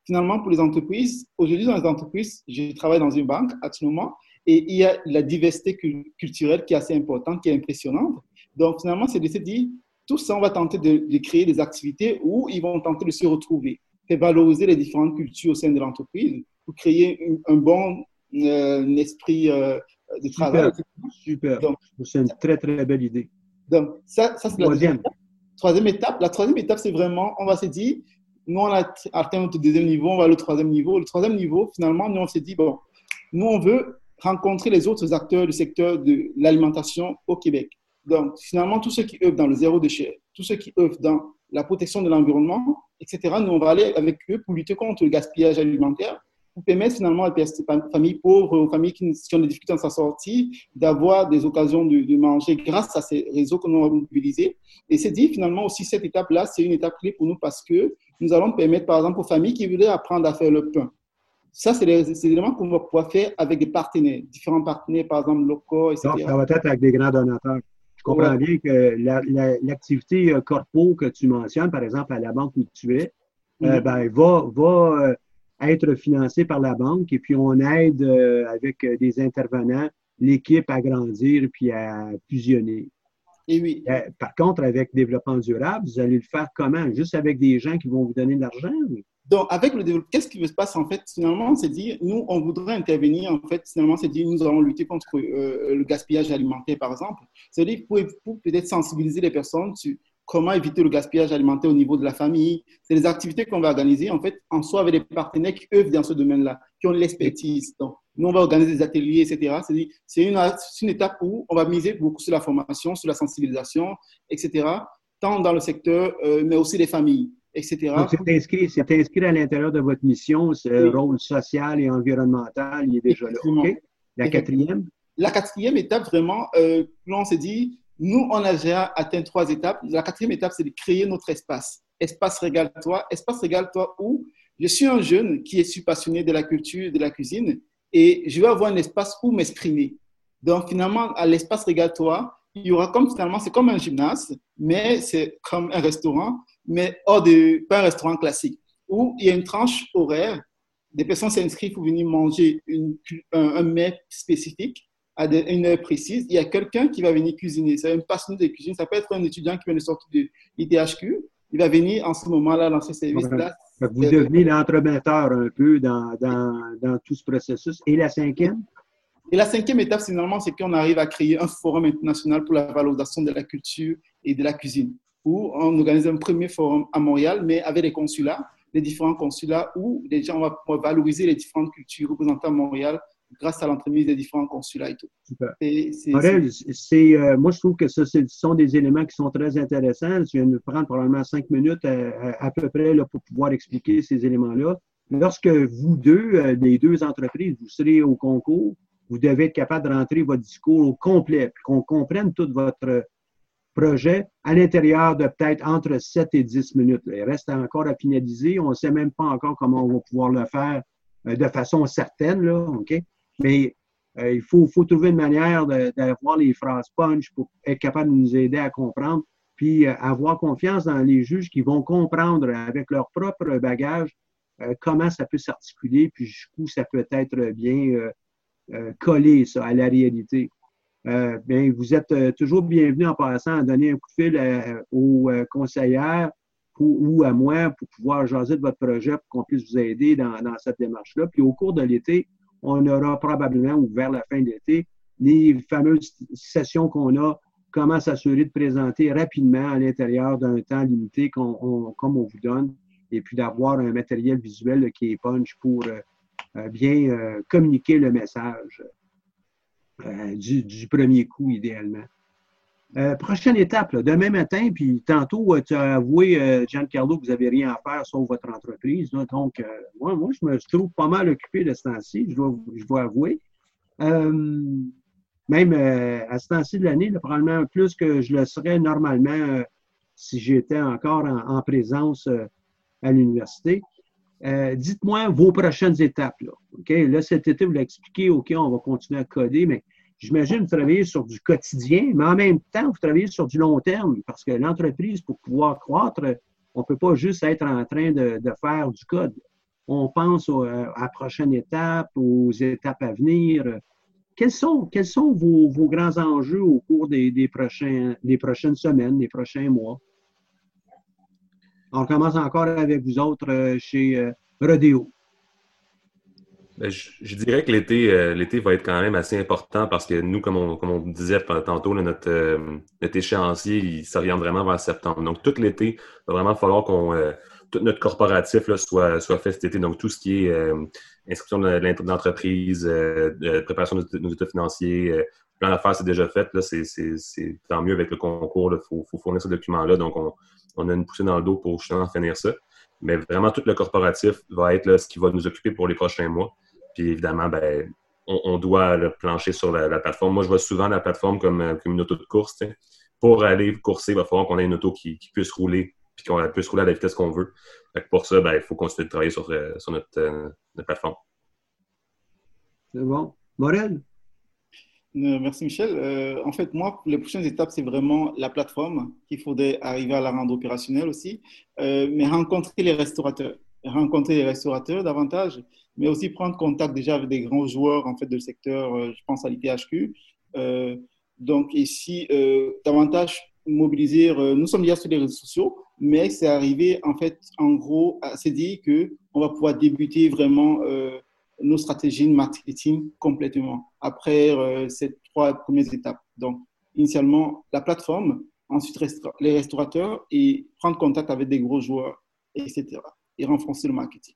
Finalement, pour les entreprises, aujourd'hui, dans les entreprises, je travaille dans une banque actuellement, et il y a la diversité culturelle qui est assez importante, qui est impressionnante. Donc, finalement, c'est de se dire, tout ça, on va tenter de, créer des activités où ils vont tenter de se retrouver, et valoriser les différentes cultures au sein de l'entreprise pour créer un bon euh, esprit euh, de travail. Super. C'est une très, très belle idée. Donc, ça, ça c'est la troisième. troisième étape. La troisième étape, c'est vraiment, on va se dire, nous, on a atteint notre deuxième niveau, on va au troisième niveau. Le troisième niveau, finalement, nous, on s'est dit, bon, nous, on veut rencontrer les autres acteurs du secteur de l'alimentation au Québec. Donc, finalement, tous ceux qui œuvrent dans le zéro déchet, tous ceux qui œuvrent dans la protection de l'environnement, etc., nous, on va aller avec eux pour lutter contre le gaspillage alimentaire, pour permettre finalement à ces familles pauvres, aux familles qui, ont des difficultés dans sa sortie, d'avoir des occasions de, manger grâce à ces réseaux que nous avons mobilisés. Et c'est dit, finalement, aussi, cette étape-là, c'est une étape clé pour nous parce que nous allons permettre, par exemple, aux familles qui voudraient apprendre à faire le pain, ça, c'est des éléments qu'on va pouvoir faire avec des partenaires, différents partenaires, par exemple, locaux, etc. Donc, ça va être avec des grands donateurs. Je comprends bien que l'activité euh, corpo que tu mentionnes, par exemple, à la banque où tu es, euh, mhm. ben, va, va euh, être financée par la banque et puis on aide avec des intervenants l'équipe à grandir puis à fusionner. Et oui. par contre, avec développement durable, vous allez le faire comment? Juste avec des gens qui vont vous donner de l'argent? Donc, avec le développement, qu'est-ce qui se passe en fait? Finalement, c'est dire, nous, on voudrait intervenir, en fait, finalement, c'est dire, nous allons lutter contre euh, le gaspillage alimentaire, par exemple. C'est-à-dire, pour, pour peut-être sensibiliser les personnes sur comment éviter le gaspillage alimentaire au niveau de la famille. C'est des activités qu'on va organiser, en fait, en soi avec des partenaires qui œuvrent dans ce domaine-là, qui ont l'expertise. Donc, nous, on va organiser des ateliers, etc. C'est-à-dire, c'est une, étape où on va miser beaucoup sur la formation, sur la sensibilisation, etc., tant dans le secteur, euh, mais aussi les familles etc. c'est inscrit, inscrit, à l'intérieur de votre mission, ce rôle social et environnemental, il est déjà là. La quatrième? La quatrième étape, vraiment, euh, on s'est dit, nous, on a déjà atteint trois étapes. La quatrième étape, c'est de créer notre espace. Espace régale-toi. Espace régale-toi où je suis un jeune qui est passionné de la culture, de la cuisine, et je vais avoir un espace où m'exprimer. Donc, finalement, à l'espace régale-toi, il y aura comme finalement, c'est comme un gymnase, mais c'est comme un restaurant mais hors de, pas un restaurant classique. où il y a une tranche horaire. Des personnes s'inscrivent pour venir manger une, un, un, mets spécifique à une heure précise. Il y a quelqu'un qui va venir cuisiner. C'est un passionné de cuisine. Ça peut être un étudiant qui vient de sortir de l'ITHQ. Il va venir en ce moment-là dans ce service-là. Vous devenez l'entremetteur un peu dans, dans, dans, tout ce processus. Et la cinquième? Et la cinquième étape, finalement, c'est qu'on arrive à créer un forum international pour la valorisation de la culture et de la cuisine, où on organise un premier forum à Montréal, mais avec les consulats, les différents consulats, où les gens vont valoriser les différentes cultures représentées à Montréal grâce à l'entremise des différents consulats et tout. Super. c'est, euh, moi, je trouve que ce sont des éléments qui sont très intéressants. Je viens de prendre probablement cinq minutes euh, à, peu près là, pour pouvoir expliquer ces éléments-là. Lorsque vous deux, euh, les deux entreprises, vous serez au concours, vous devez être capable de rentrer votre discours au complet, qu'on comprenne tout votre projet à l'intérieur de peut-être entre 7 et 10 minutes. Il reste encore à finaliser. On ne sait même pas encore comment on va pouvoir le faire euh, de façon certaine, là, OK? Mais euh, il faut, faut, trouver une manière d'avoir les phrases punch pour être capable de nous aider à comprendre, puis euh, avoir confiance dans les juges qui vont comprendre avec leur propre bagage comment ça peut s'articuler, puis jusqu'où ça peut être bien euh, coller ça à la réalité. Euh, bien, vous êtes euh, toujours bienvenu en passant à donner un coup de fil aux conseillères ou à moi pour pouvoir jaser de votre projet pour qu'on puisse vous aider dans, cette démarche-là. Puis au cours de l'été, on aura probablement, ou vers la fin de l'été, les fameuses sessions qu'on a, comment s'assurer de présenter rapidement à l'intérieur d'un temps limité comme on vous donne, et puis d'avoir un matériel visuel qui est punch pour euh, bien euh, communiquer le message euh, du, premier coup, idéalement. prochaine étape, demain matin, puis tantôt, tu as avoué, Giancarlo, que vous n'avez rien à faire sauf votre entreprise. donc, moi, moi, je me trouve pas mal occupé de ce temps-ci, je dois, je dois avouer. même à ce temps-ci de l'année, probablement plus que je le serais normalement si j'étais encore en présence à l'université. Euh, dites-moi vos prochaines étapes. Là. Là, cet été, vous l'expliquez, OK, on va continuer à coder, mais j'imagine vous travaillez sur du quotidien, mais en même temps, vous travaillez sur du long terme, parce que l'entreprise, pour pouvoir croître, on ne peut pas juste être en train de, faire du code. On pense euh, à la prochaine étape, aux étapes à venir. Quels sont, sont vos, grands enjeux au cours des, prochains, prochaines semaines, des prochains mois? On commence encore avec vous autres euh, chez euh, Rodeo. Ben, je, dirais que l'été, euh, l'été va être quand même assez important parce que nous, comme on, comme on disait tantôt, notre, notre, échéancier, il s'oriente vraiment vers septembre. Donc, tout l'été, il va vraiment falloir qu'on tout notre corporatif là, soit, soit fait cet été. Donc, tout ce qui est inscription de l'entreprise, préparation de nos états financiers, plan d'affaires, c'est déjà fait. Là, c'est, tant mieux avec le concours. Il faut, faut, fournir ce document-là. Donc, on, on a une poussée dans le dos pour justement finir ça. Mais vraiment, tout le corporatif va être là, ce qui va nous occuper pour les prochains mois. Puis évidemment, ben, on, doit le plancher sur la, plateforme. Moi, je vois souvent la plateforme comme, euh, une auto de course. Pour aller courser, il va falloir qu'on ait une auto qui, puisse rouler, puis qu'on puisse rouler à la vitesse qu'on veut. pour ça, ben, il faut continuer de travailler sur, euh, sur notre, euh, notre plateforme. C'est bon. Morel? Euh, merci Michel. Euh, en fait, moi, les prochaines étapes, c'est vraiment la plateforme qu'il faudrait arriver à la rendre opérationnelle aussi, euh, mais rencontrer les restaurateurs, rencontrer les restaurateurs davantage, mais aussi prendre contact déjà avec des grands joueurs en fait de secteur. je pense à l'IPHQ. donc ici, davantage mobiliser. nous sommes déjà sur les réseaux sociaux, mais c'est arrivé en fait, en gros, à se dire que on va pouvoir débuter vraiment nos stratégies de marketing complètement après euh, ces trois premières étapes. Donc, initialement, la plateforme, ensuite les restaurateurs et prendre contact avec des gros joueurs, etc. et renforcer le marketing.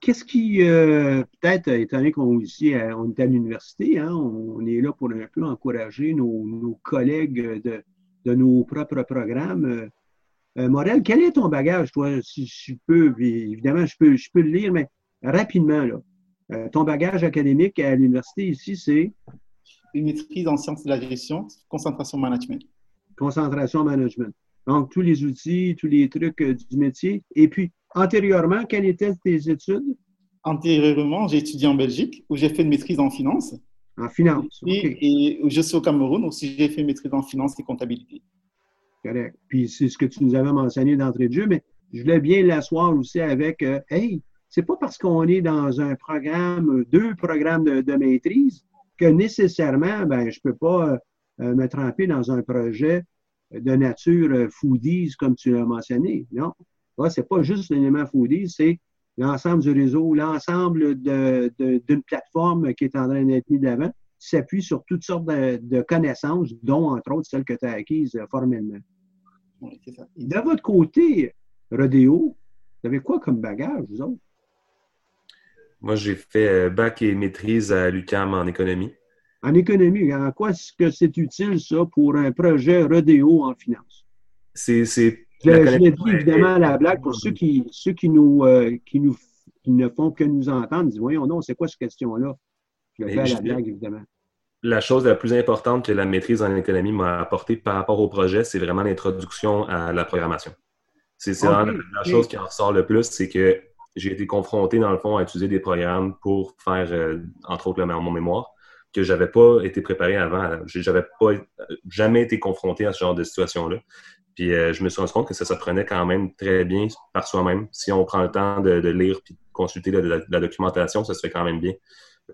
Qu'est-ce qui, euh, peut-être, étant donné qu'on on est à l'université, hein, on est là pour un peu encourager nos, collègues de, de, nos propres programmes. Euh, Morel, quel est ton bagage, toi, si je peux, évidemment, je peux, je peux le lire, mais rapidement, là, euh, ton bagage académique à l'université ici, c'est? Une maîtrise en sciences de la gestion, concentration management. Concentration management. Donc, tous les outils, tous les trucs euh, du métier. Et puis, antérieurement, quelles étaient tes études? Antérieurement, j'ai étudié en Belgique, où j'ai fait une maîtrise en finance. En finance, Et, je suis au Cameroun, aussi j'ai fait une maîtrise en finance et comptabilité. Correct. Puis, c'est ce que tu nous avais mentionné d'entrée de jeu, mais je voulais bien l'asseoir aussi avec euh, Hey, c'est pas parce qu'on est dans un programme, deux programmes de, maîtrise, que nécessairement, ben, je peux pas euh, me tremper dans un projet de nature foodies, comme tu l'as mentionné. Non. Là, c'est pas juste l'élément foodies, c'est l'ensemble du réseau, l'ensemble d'une plateforme qui est en train d'être mise d'avant, s'appuie sur toutes sortes de, connaissances, dont entre autres celles que tu as acquises formellement. De votre côté, Rodéo, vous avez quoi comme bagage, vous autres? Moi, j'ai fait euh, bac et maîtrise à l'UQAM en économie. En économie, en quoi est-ce que c'est utile, ça, pour un projet Rodéo en finance? C'est. Je, l'ai dit évidemment à la blague pour ceux qui, ceux qui, nous, euh, qui, nous, ne font que nous entendre, disent Voyons, non, c'est quoi cette question-là? Je le fais à la blague, évidemment. La chose la plus importante que la maîtrise en économie m'a apporté par rapport au projet, c'est vraiment l'introduction à la programmation. C'est vraiment la, chose qui en ressort le plus, c'est que j'ai été confronté, dans le fond, à utiliser des programmes pour faire, euh, entre autres, mon mémoire, que j'avais pas été préparé avant. J'avais pas jamais été confronté à ce genre de situation-là. Puis euh, je me suis rendu compte que ça s'apprenait quand même très bien par soi-même. Si on prend le temps de, lire puis de consulter la, documentation, ça se fait quand même bien.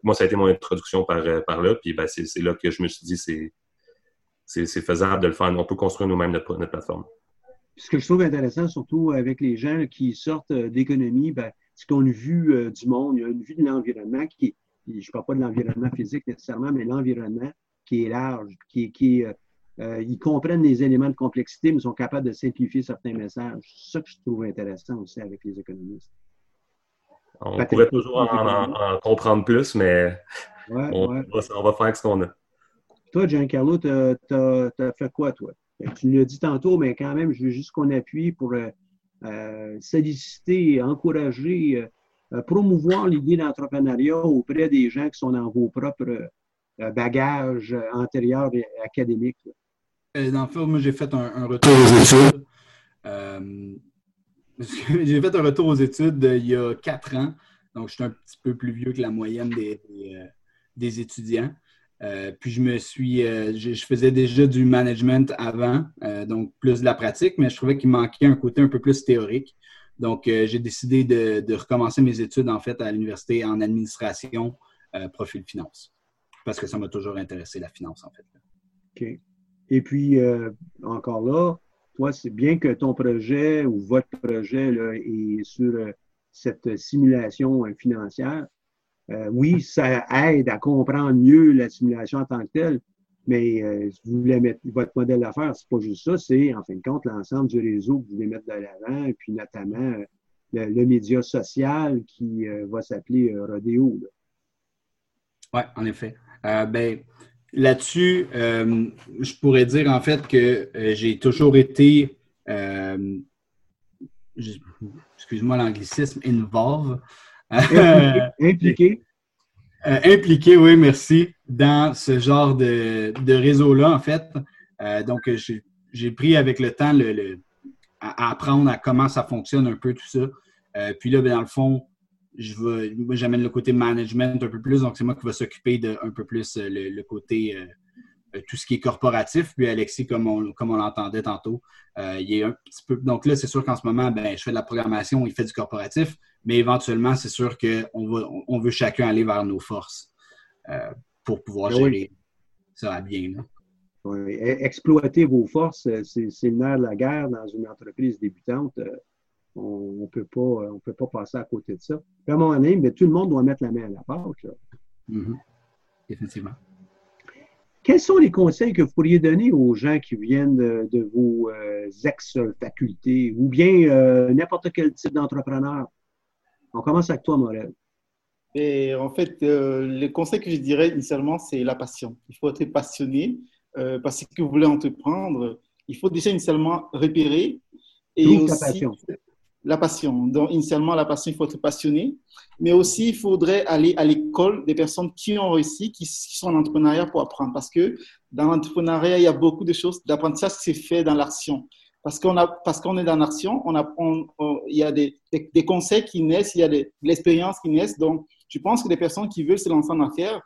Moi, ça a été mon introduction par, euh, par là. Puis ben, c'est là que je me suis dit c'est faisable de le faire. On peut construire nous-mêmes notre, notre plateforme ce que je trouve intéressant, surtout avec les gens qui sortent euh, d'économie, ben, c'est qu'on a une vue euh, du monde, il y a une vue de l'environnement qui je ne parle pas de l'environnement physique nécessairement, mais l'environnement qui est large, qui, qui euh, ils comprennent les éléments de complexité, mais sont capables de simplifier certains messages. C'est ça que je trouve intéressant aussi avec les économistes. On pourrait toujours en, comprendre plus, mais on, Va, on, Va, faire ce qu'on a. Toi, Giancarlo, tu as fait quoi, toi? Tu l'as dit tantôt, mais quand même, je veux juste qu'on appuie pour euh, euh, solliciter, encourager, euh, promouvoir l'idée d'entrepreneuriat auprès des gens qui sont dans vos propres bagages antérieurs et académiques. Dans le fond, moi, j'ai fait un, retour aux études. j'ai fait un retour aux études il y a quatre ans. Donc, je suis un petit peu plus vieux que la moyenne des étudiants. Euh, puis je me suis, euh, je, faisais déjà du management avant, euh, donc plus de la pratique, mais je trouvais qu'il manquait un côté un peu plus théorique. Donc j'ai décidé de, recommencer mes études en fait à l'université en administration, profil finance, parce que ça m'a toujours intéressé la finance en fait. OK. Et puis encore là, toi, c'est bien que ton projet ou votre projet là, est sur cette simulation financière. Euh, oui, ça aide à comprendre mieux la simulation en tant que telle, mais euh, si vous voulez mettre votre modèle d'affaires, c'est pas juste ça, c'est en fin de compte l'ensemble du réseau que vous voulez mettre de l'avant, et puis notamment euh, le, média social qui va s'appeler Rodeo. Oui, en effet. ben, Là-dessus, je pourrais dire en fait que j'ai toujours été, excuse-moi l'anglicisme, involve Impliqué. Euh, impliqué, oui, merci, dans ce genre de, réseau-là, en fait. Euh, donc, j'ai pris avec le temps le, à apprendre à comment ça fonctionne un peu tout ça. Euh, puis là, ben, dans le fond, j'amène le côté management un peu plus, donc c'est moi qui vais s'occuper de un peu plus le, côté tout ce qui est corporatif. Puis Alexis, comme on, comme on l'entendait tantôt, il est un petit peu. Donc là, c'est sûr qu'en ce moment, ben, je fais de la programmation, il fait du corporatif. Mais éventuellement, c'est sûr qu'on on veut chacun aller vers nos forces euh, pour pouvoir ben gérer ça à bien. Oui. E, exploiter vos forces, euh, c'est le nerf de la guerre dans une entreprise débutante. Euh, on ne peut, pas, on peut pas passer à côté de ça. à un moment donné, mais tout le monde doit mettre la main à la pâte. Mm-hmm. Définitivement. Quels sont les conseils que vous pourriez donner aux gens qui viennent de, vos ex-facultés ou bien n'importe quel type d'entrepreneur? On commence avec toi, Morel. Et en fait, euh, le conseil que je dirais initialement, c'est la passion. Il faut être passionné euh, parce que vous voulez entreprendre. Il faut déjà initialement repérer et aussi la passion? La passion. Donc, initialement, la passion, il faut être passionné. Mais aussi, il faudrait aller à l'école des personnes qui ont réussi, qui, sont en entrepreneuriat pour apprendre. Parce que dans l'entrepreneuriat, il y a beaucoup de choses d'apprentissage qui se fait dans l'action. Parce qu'on a, parce qu'on est dans l'action, on apprend, il y a des, des, conseils qui naissent, il y a de l'expérience qui naissent. Donc, je pense que les personnes qui veulent se lancer en affaires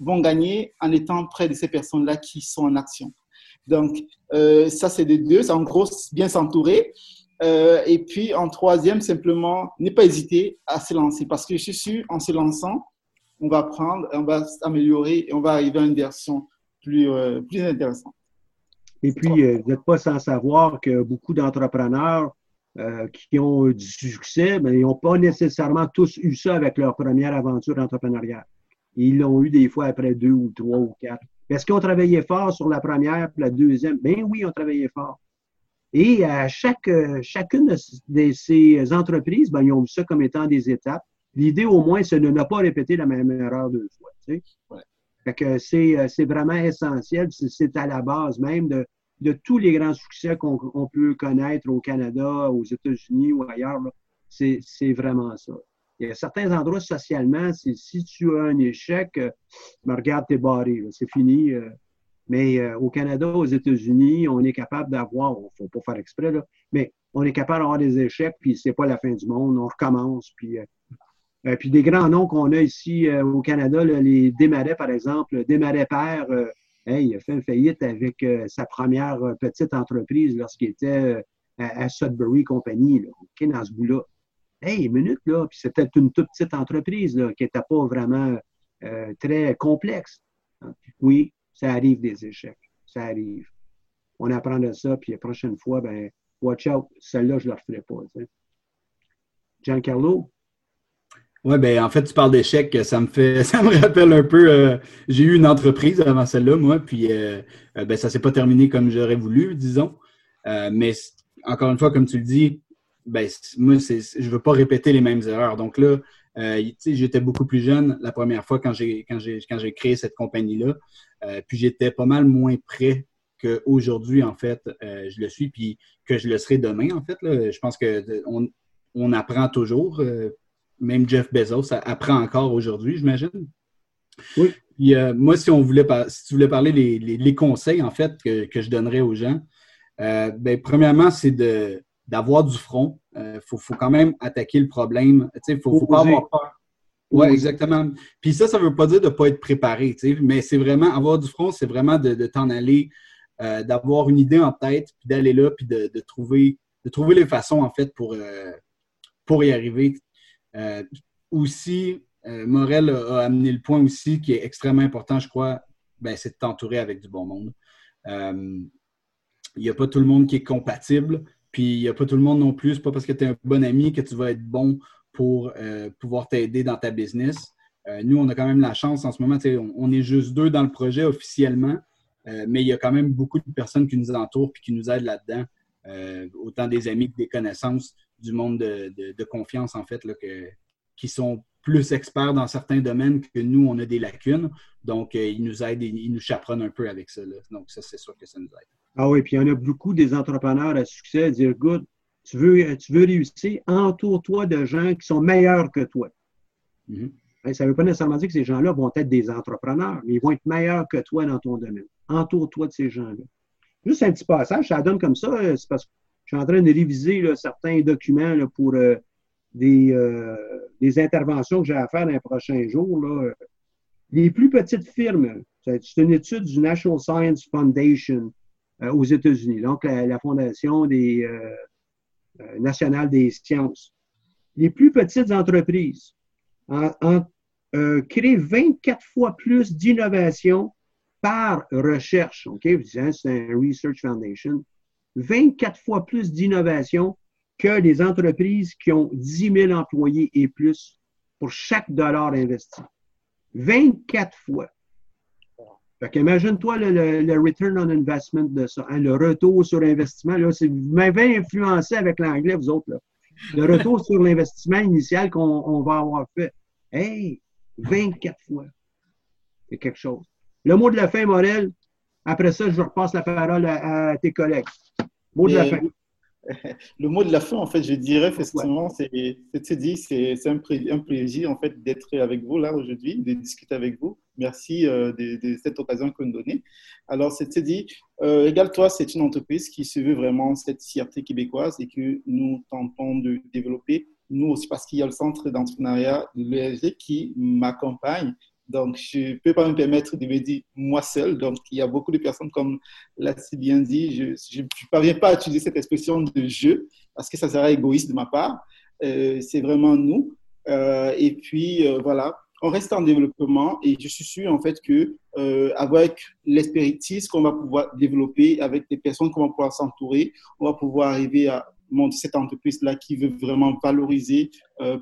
vont gagner en étant près de ces personnes-là qui sont en action. Donc, euh, ça, c'est de deux. C'est en gros bien s'entourer. Euh, et puis, en troisième, simplement, ne pas hésiter à se lancer parce que je suis sûr, en se lançant, on va apprendre, on va s'améliorer et on va arriver à une version plus, euh, plus intéressante. Et puis, euh, vous n'êtes pas sans savoir que beaucoup d'entrepreneurs qui ont du succès, mais ils n'ont pas nécessairement tous eu ça avec leur première aventure entrepreneuriale. Ils l'ont eu des fois après deux ou trois ou quatre. Est-ce qu'ils ont travaillé fort sur la première et la deuxième? Ben oui, ils ont travaillé fort. Et à chaque, chacune de ces entreprises, ben, ils ont vu ça comme étant des étapes. L'idée, au moins, c'est de ne pas répéter la même erreur deux fois. Tu sais? Que c'est, c'est vraiment essentiel. C'est à la base même de, tous les grands succès qu'on, peut connaître au Canada, aux États-Unis ou ailleurs. C'est, vraiment ça. Il y a certains endroits socialement, si tu as un échec, euh, ben, regarde, t'es barré, c'est fini. Euh. mais euh, au Canada, aux États-Unis, on est capable d'avoir, il ne faut pas faire exprès, mais on est capable d'avoir des échecs, puis c'est pas la fin du monde, on recommence. Puis, puis des grands noms qu'on a ici au Canada, les Desmarais, par exemple, Desmarais Père, il a fait une faillite avec sa première petite entreprise lorsqu'il était à, Sudbury Company, là, dans ce bout-là. Hey, minute, là, puis c'était une toute petite entreprise là, qui n'était pas vraiment euh, très complexe. Oui, ça arrive des échecs. Ça arrive. On apprend de ça, puis la prochaine fois, ben, watch out, celle-là, je ne la referai pas. Giancarlo? Oui, ben en fait, tu parles d'échecs, ça me fait ça me rappelle un peu. Euh, j'ai eu une entreprise avant celle-là, moi, puis euh, ben, ça ne s'est pas terminé comme j'aurais voulu, disons. mais encore une fois, comme tu le dis, ben, moi, je ne veux pas répéter les mêmes erreurs. Donc là, euh, j'étais beaucoup plus jeune la première fois quand j'ai quand j'ai quand j'ai créé cette compagnie-là. Euh, puis j'étais pas mal moins prêt qu'aujourd'hui, en fait, euh, je le suis, puis que je le serai demain, en fait. Là. Je pense qu'on on apprend toujours. Même Jeff Bezos apprend encore aujourd'hui, j'imagine. Oui. Puis, moi, si on voulait si tu voulais parler les, les, conseils, en fait, que, que je donnerais aux gens, ben, premièrement, c'est de d'avoir du front. Il euh, faut, quand même attaquer le problème. Il ne faut, pas avoir peur. Oui, exactement. Puis ça, ça ne veut pas dire de ne pas être préparé, mais c'est vraiment, avoir du front, c'est vraiment de, t'en aller, euh, d'avoir une idée en tête, puis d'aller là, puis de, trouver, de trouver les façons, en fait, pour, euh, pour y arriver. Aussi, Morel a amené le point aussi qui est extrêmement important, je crois, ben, c'est de t'entourer avec du bon monde. Il n'y a pas tout le monde qui est compatible. Puis il n'y a pas tout le monde non plus. Pas parce que tu es un bon ami que tu vas être bon pour euh, pouvoir t'aider dans ta business. Euh, nous, on a quand même la chance en ce moment, on, est juste deux dans le projet officiellement, euh, mais il y a quand même beaucoup de personnes qui nous entourent et qui nous aident là-dedans. Autant des amis que des connaissances du monde de, confiance, en fait, là, qui sont plus experts dans certains domaines que nous, on a des lacunes. Donc, ils nous aident et ils nous chaperonnent un peu avec ça. Donc, ça, c'est sûr que ça nous aide. Ah oui, puis il y en a beaucoup des entrepreneurs à succès à dire, good, tu veux, tu veux réussir, entoure-toi de gens qui sont meilleurs que toi. Mm-hmm. Ça ne veut pas nécessairement dire que ces gens-là vont être des entrepreneurs, mais ils vont être meilleurs que toi dans ton domaine. Entoure-toi de ces gens-là. Juste un petit passage, ça donne comme ça, euh, c'est parce que je suis en train de réviser certains documents pour euh, des, euh, des, interventions que j'ai à faire dans les prochains jours. Là. Les plus petites firmes, c'est une étude du National Science Foundation euh, aux États-Unis, donc la, Fondation des, euh, nationale des sciences. Les plus petites entreprises créent 24 fois plus d'innovation par recherche. OK? c'est un Research Foundation. 24 fois plus d'innovation que les entreprises qui ont 10 000 employés et plus pour chaque dollar investi. 24 fois. Fait imagine-toi le, return on investment de ça, hein, le retour sur investissement. Là, vous m'avez influencé avec l'anglais, vous autres. Là. Le retour sur l'investissement initial qu'on va avoir fait. Hey, 24 fois. C'est quelque chose. Le mot de la fin, Morel. Après ça, je repasse la parole à, tes collègues. Mot de la fin. Le mot de la fin, en fait, je dirais effectivement, c'est c'est un, un, plaisir en fait d'être avec vous là aujourd'hui, de discuter avec vous. Merci euh, de, cette occasion que vous nous donnez. Alors, c'était dit, euh, Égale-toi, c'est une entreprise qui se veut vraiment cette fierté québécoise et que nous tentons de développer, nous aussi, parce qu'il y a le centre d'entrepreneuriat de l'ESG qui m'accompagne Donc, je ne peux pas me permettre de me dire moi seul. Donc, il y a beaucoup de personnes, comme l'a si bien dit, je ne parviens pas à utiliser cette expression de je parce que ça serait égoïste de ma part. Euh, c'est vraiment nous. Euh, et puis, euh, voilà, on reste en développement et je suis sûr en fait que avec l'expertise qu'on va pouvoir développer, avec des personnes qu'on va pouvoir s'entourer, on va pouvoir arriver à monter cette entreprise-là qui veut vraiment valoriser,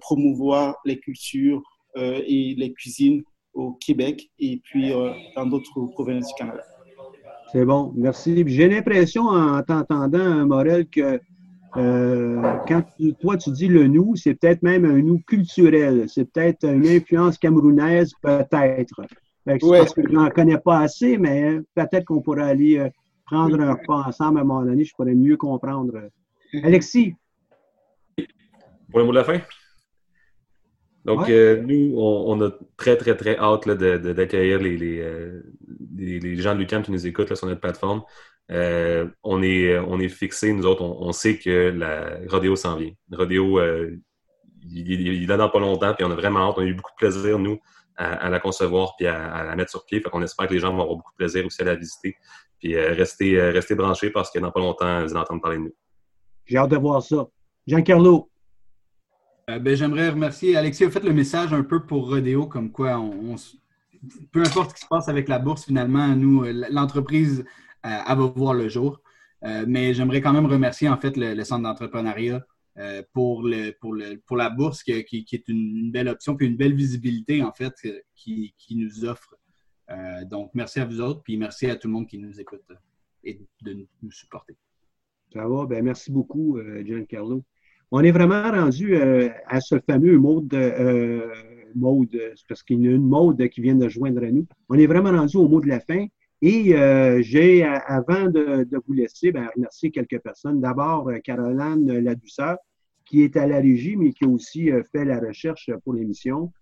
promouvoir les cultures et les cuisines au Québec et puis dans d'autres provinces du Canada. C'est bon, merci. J'ai l'impression en t'entendant, Morel, que euh, quand toi tu dis le nous, c'est peut-être même un nous culturel. C'est peut-être une influence camerounaise, peut-être. Parce que je n'en connais pas assez, mais peut-être qu'on pourrait aller euh, prendre un repas ensemble à un moment donné, je pourrais mieux comprendre. Alexis? Pour le mot de la fin? Donc, euh, nous, on, a très, très, très hâte d'accueillir les, les, les, gens de l'UQAM qui nous écoutent sur notre plateforme. Euh, on, est, on est fixé, nous autres, on, sait que la rodéo s'en vient. Rodéo, euh, il, est là dans pas longtemps, puis on a vraiment hâte. On a eu beaucoup de plaisir, nous, à, la concevoir puis à, la mettre sur pied. Fait qu'on espère que les gens vont avoir beaucoup de plaisir aussi à la visiter. Puis euh, rester, rester branchés parce que dans pas longtemps, vous allez entendre parler de nous. J'ai hâte de voir ça. Giancarlo. ben, J'aimerais remercier Alexis a fait le message un peu pour Rodéo, comme quoi peu importe ce qui se passe avec la bourse, finalement, nous, l'entreprise euh, va voir le jour. Euh, mais j'aimerais quand même remercier en fait le, Centre d'entrepreneuriat euh, pour, la bourse qui, est une, belle option puis une belle visibilité en fait qui, nous offre. donc merci à vous autres puis merci à tout le monde qui nous écoute et de nous supporter. Ça va, ben merci beaucoup Giancarlo. On est vraiment rendu à ce fameux mode, mode parce qu'il y a une mode qui vient de joindre à nous. On est vraiment rendu au mot de la fin. Et euh, j'ai, avant de, vous laisser, ben, remercier quelques personnes. D'abord, euh, Caroline Ladouceur, qui est à la régie, mais qui a aussi euh, fait la recherche pour l'émission.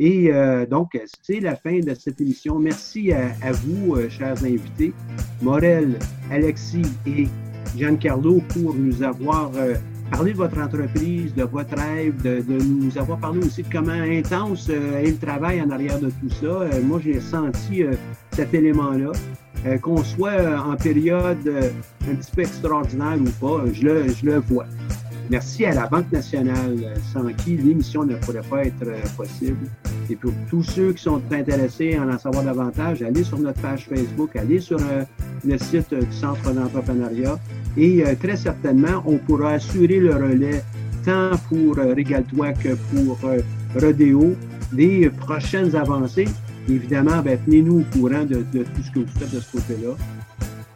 Et donc, c'est la fin de cette émission. Merci à, à vous, chers invités, Morel, Alexis et Giancarlo, pour nous avoir parler de votre entreprise, de votre rêve, de, nous avoir parlé aussi de comment intense euh, est le travail en arrière de tout ça. Euh, moi, j'ai senti euh, cet élément-là. qu'on soit en période un petit peu extraordinaire ou pas, je le, je le vois. Merci à la Banque nationale, sans qui l'émission ne pourrait pas être possible. Et pour tous ceux qui sont intéressés à en savoir davantage, allez sur notre page Facebook, allez sur le site du Centre d'entrepreneuriat. Et euh, très certainement, on pourra assurer le relais tant pour euh, Régale-toi que pour euh, Rodéo des prochaines avancées. Évidemment, ben, tenez-nous au courant de, de tout ce que vous faites de ce côté-là.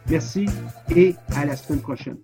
Merci et à la semaine prochaine.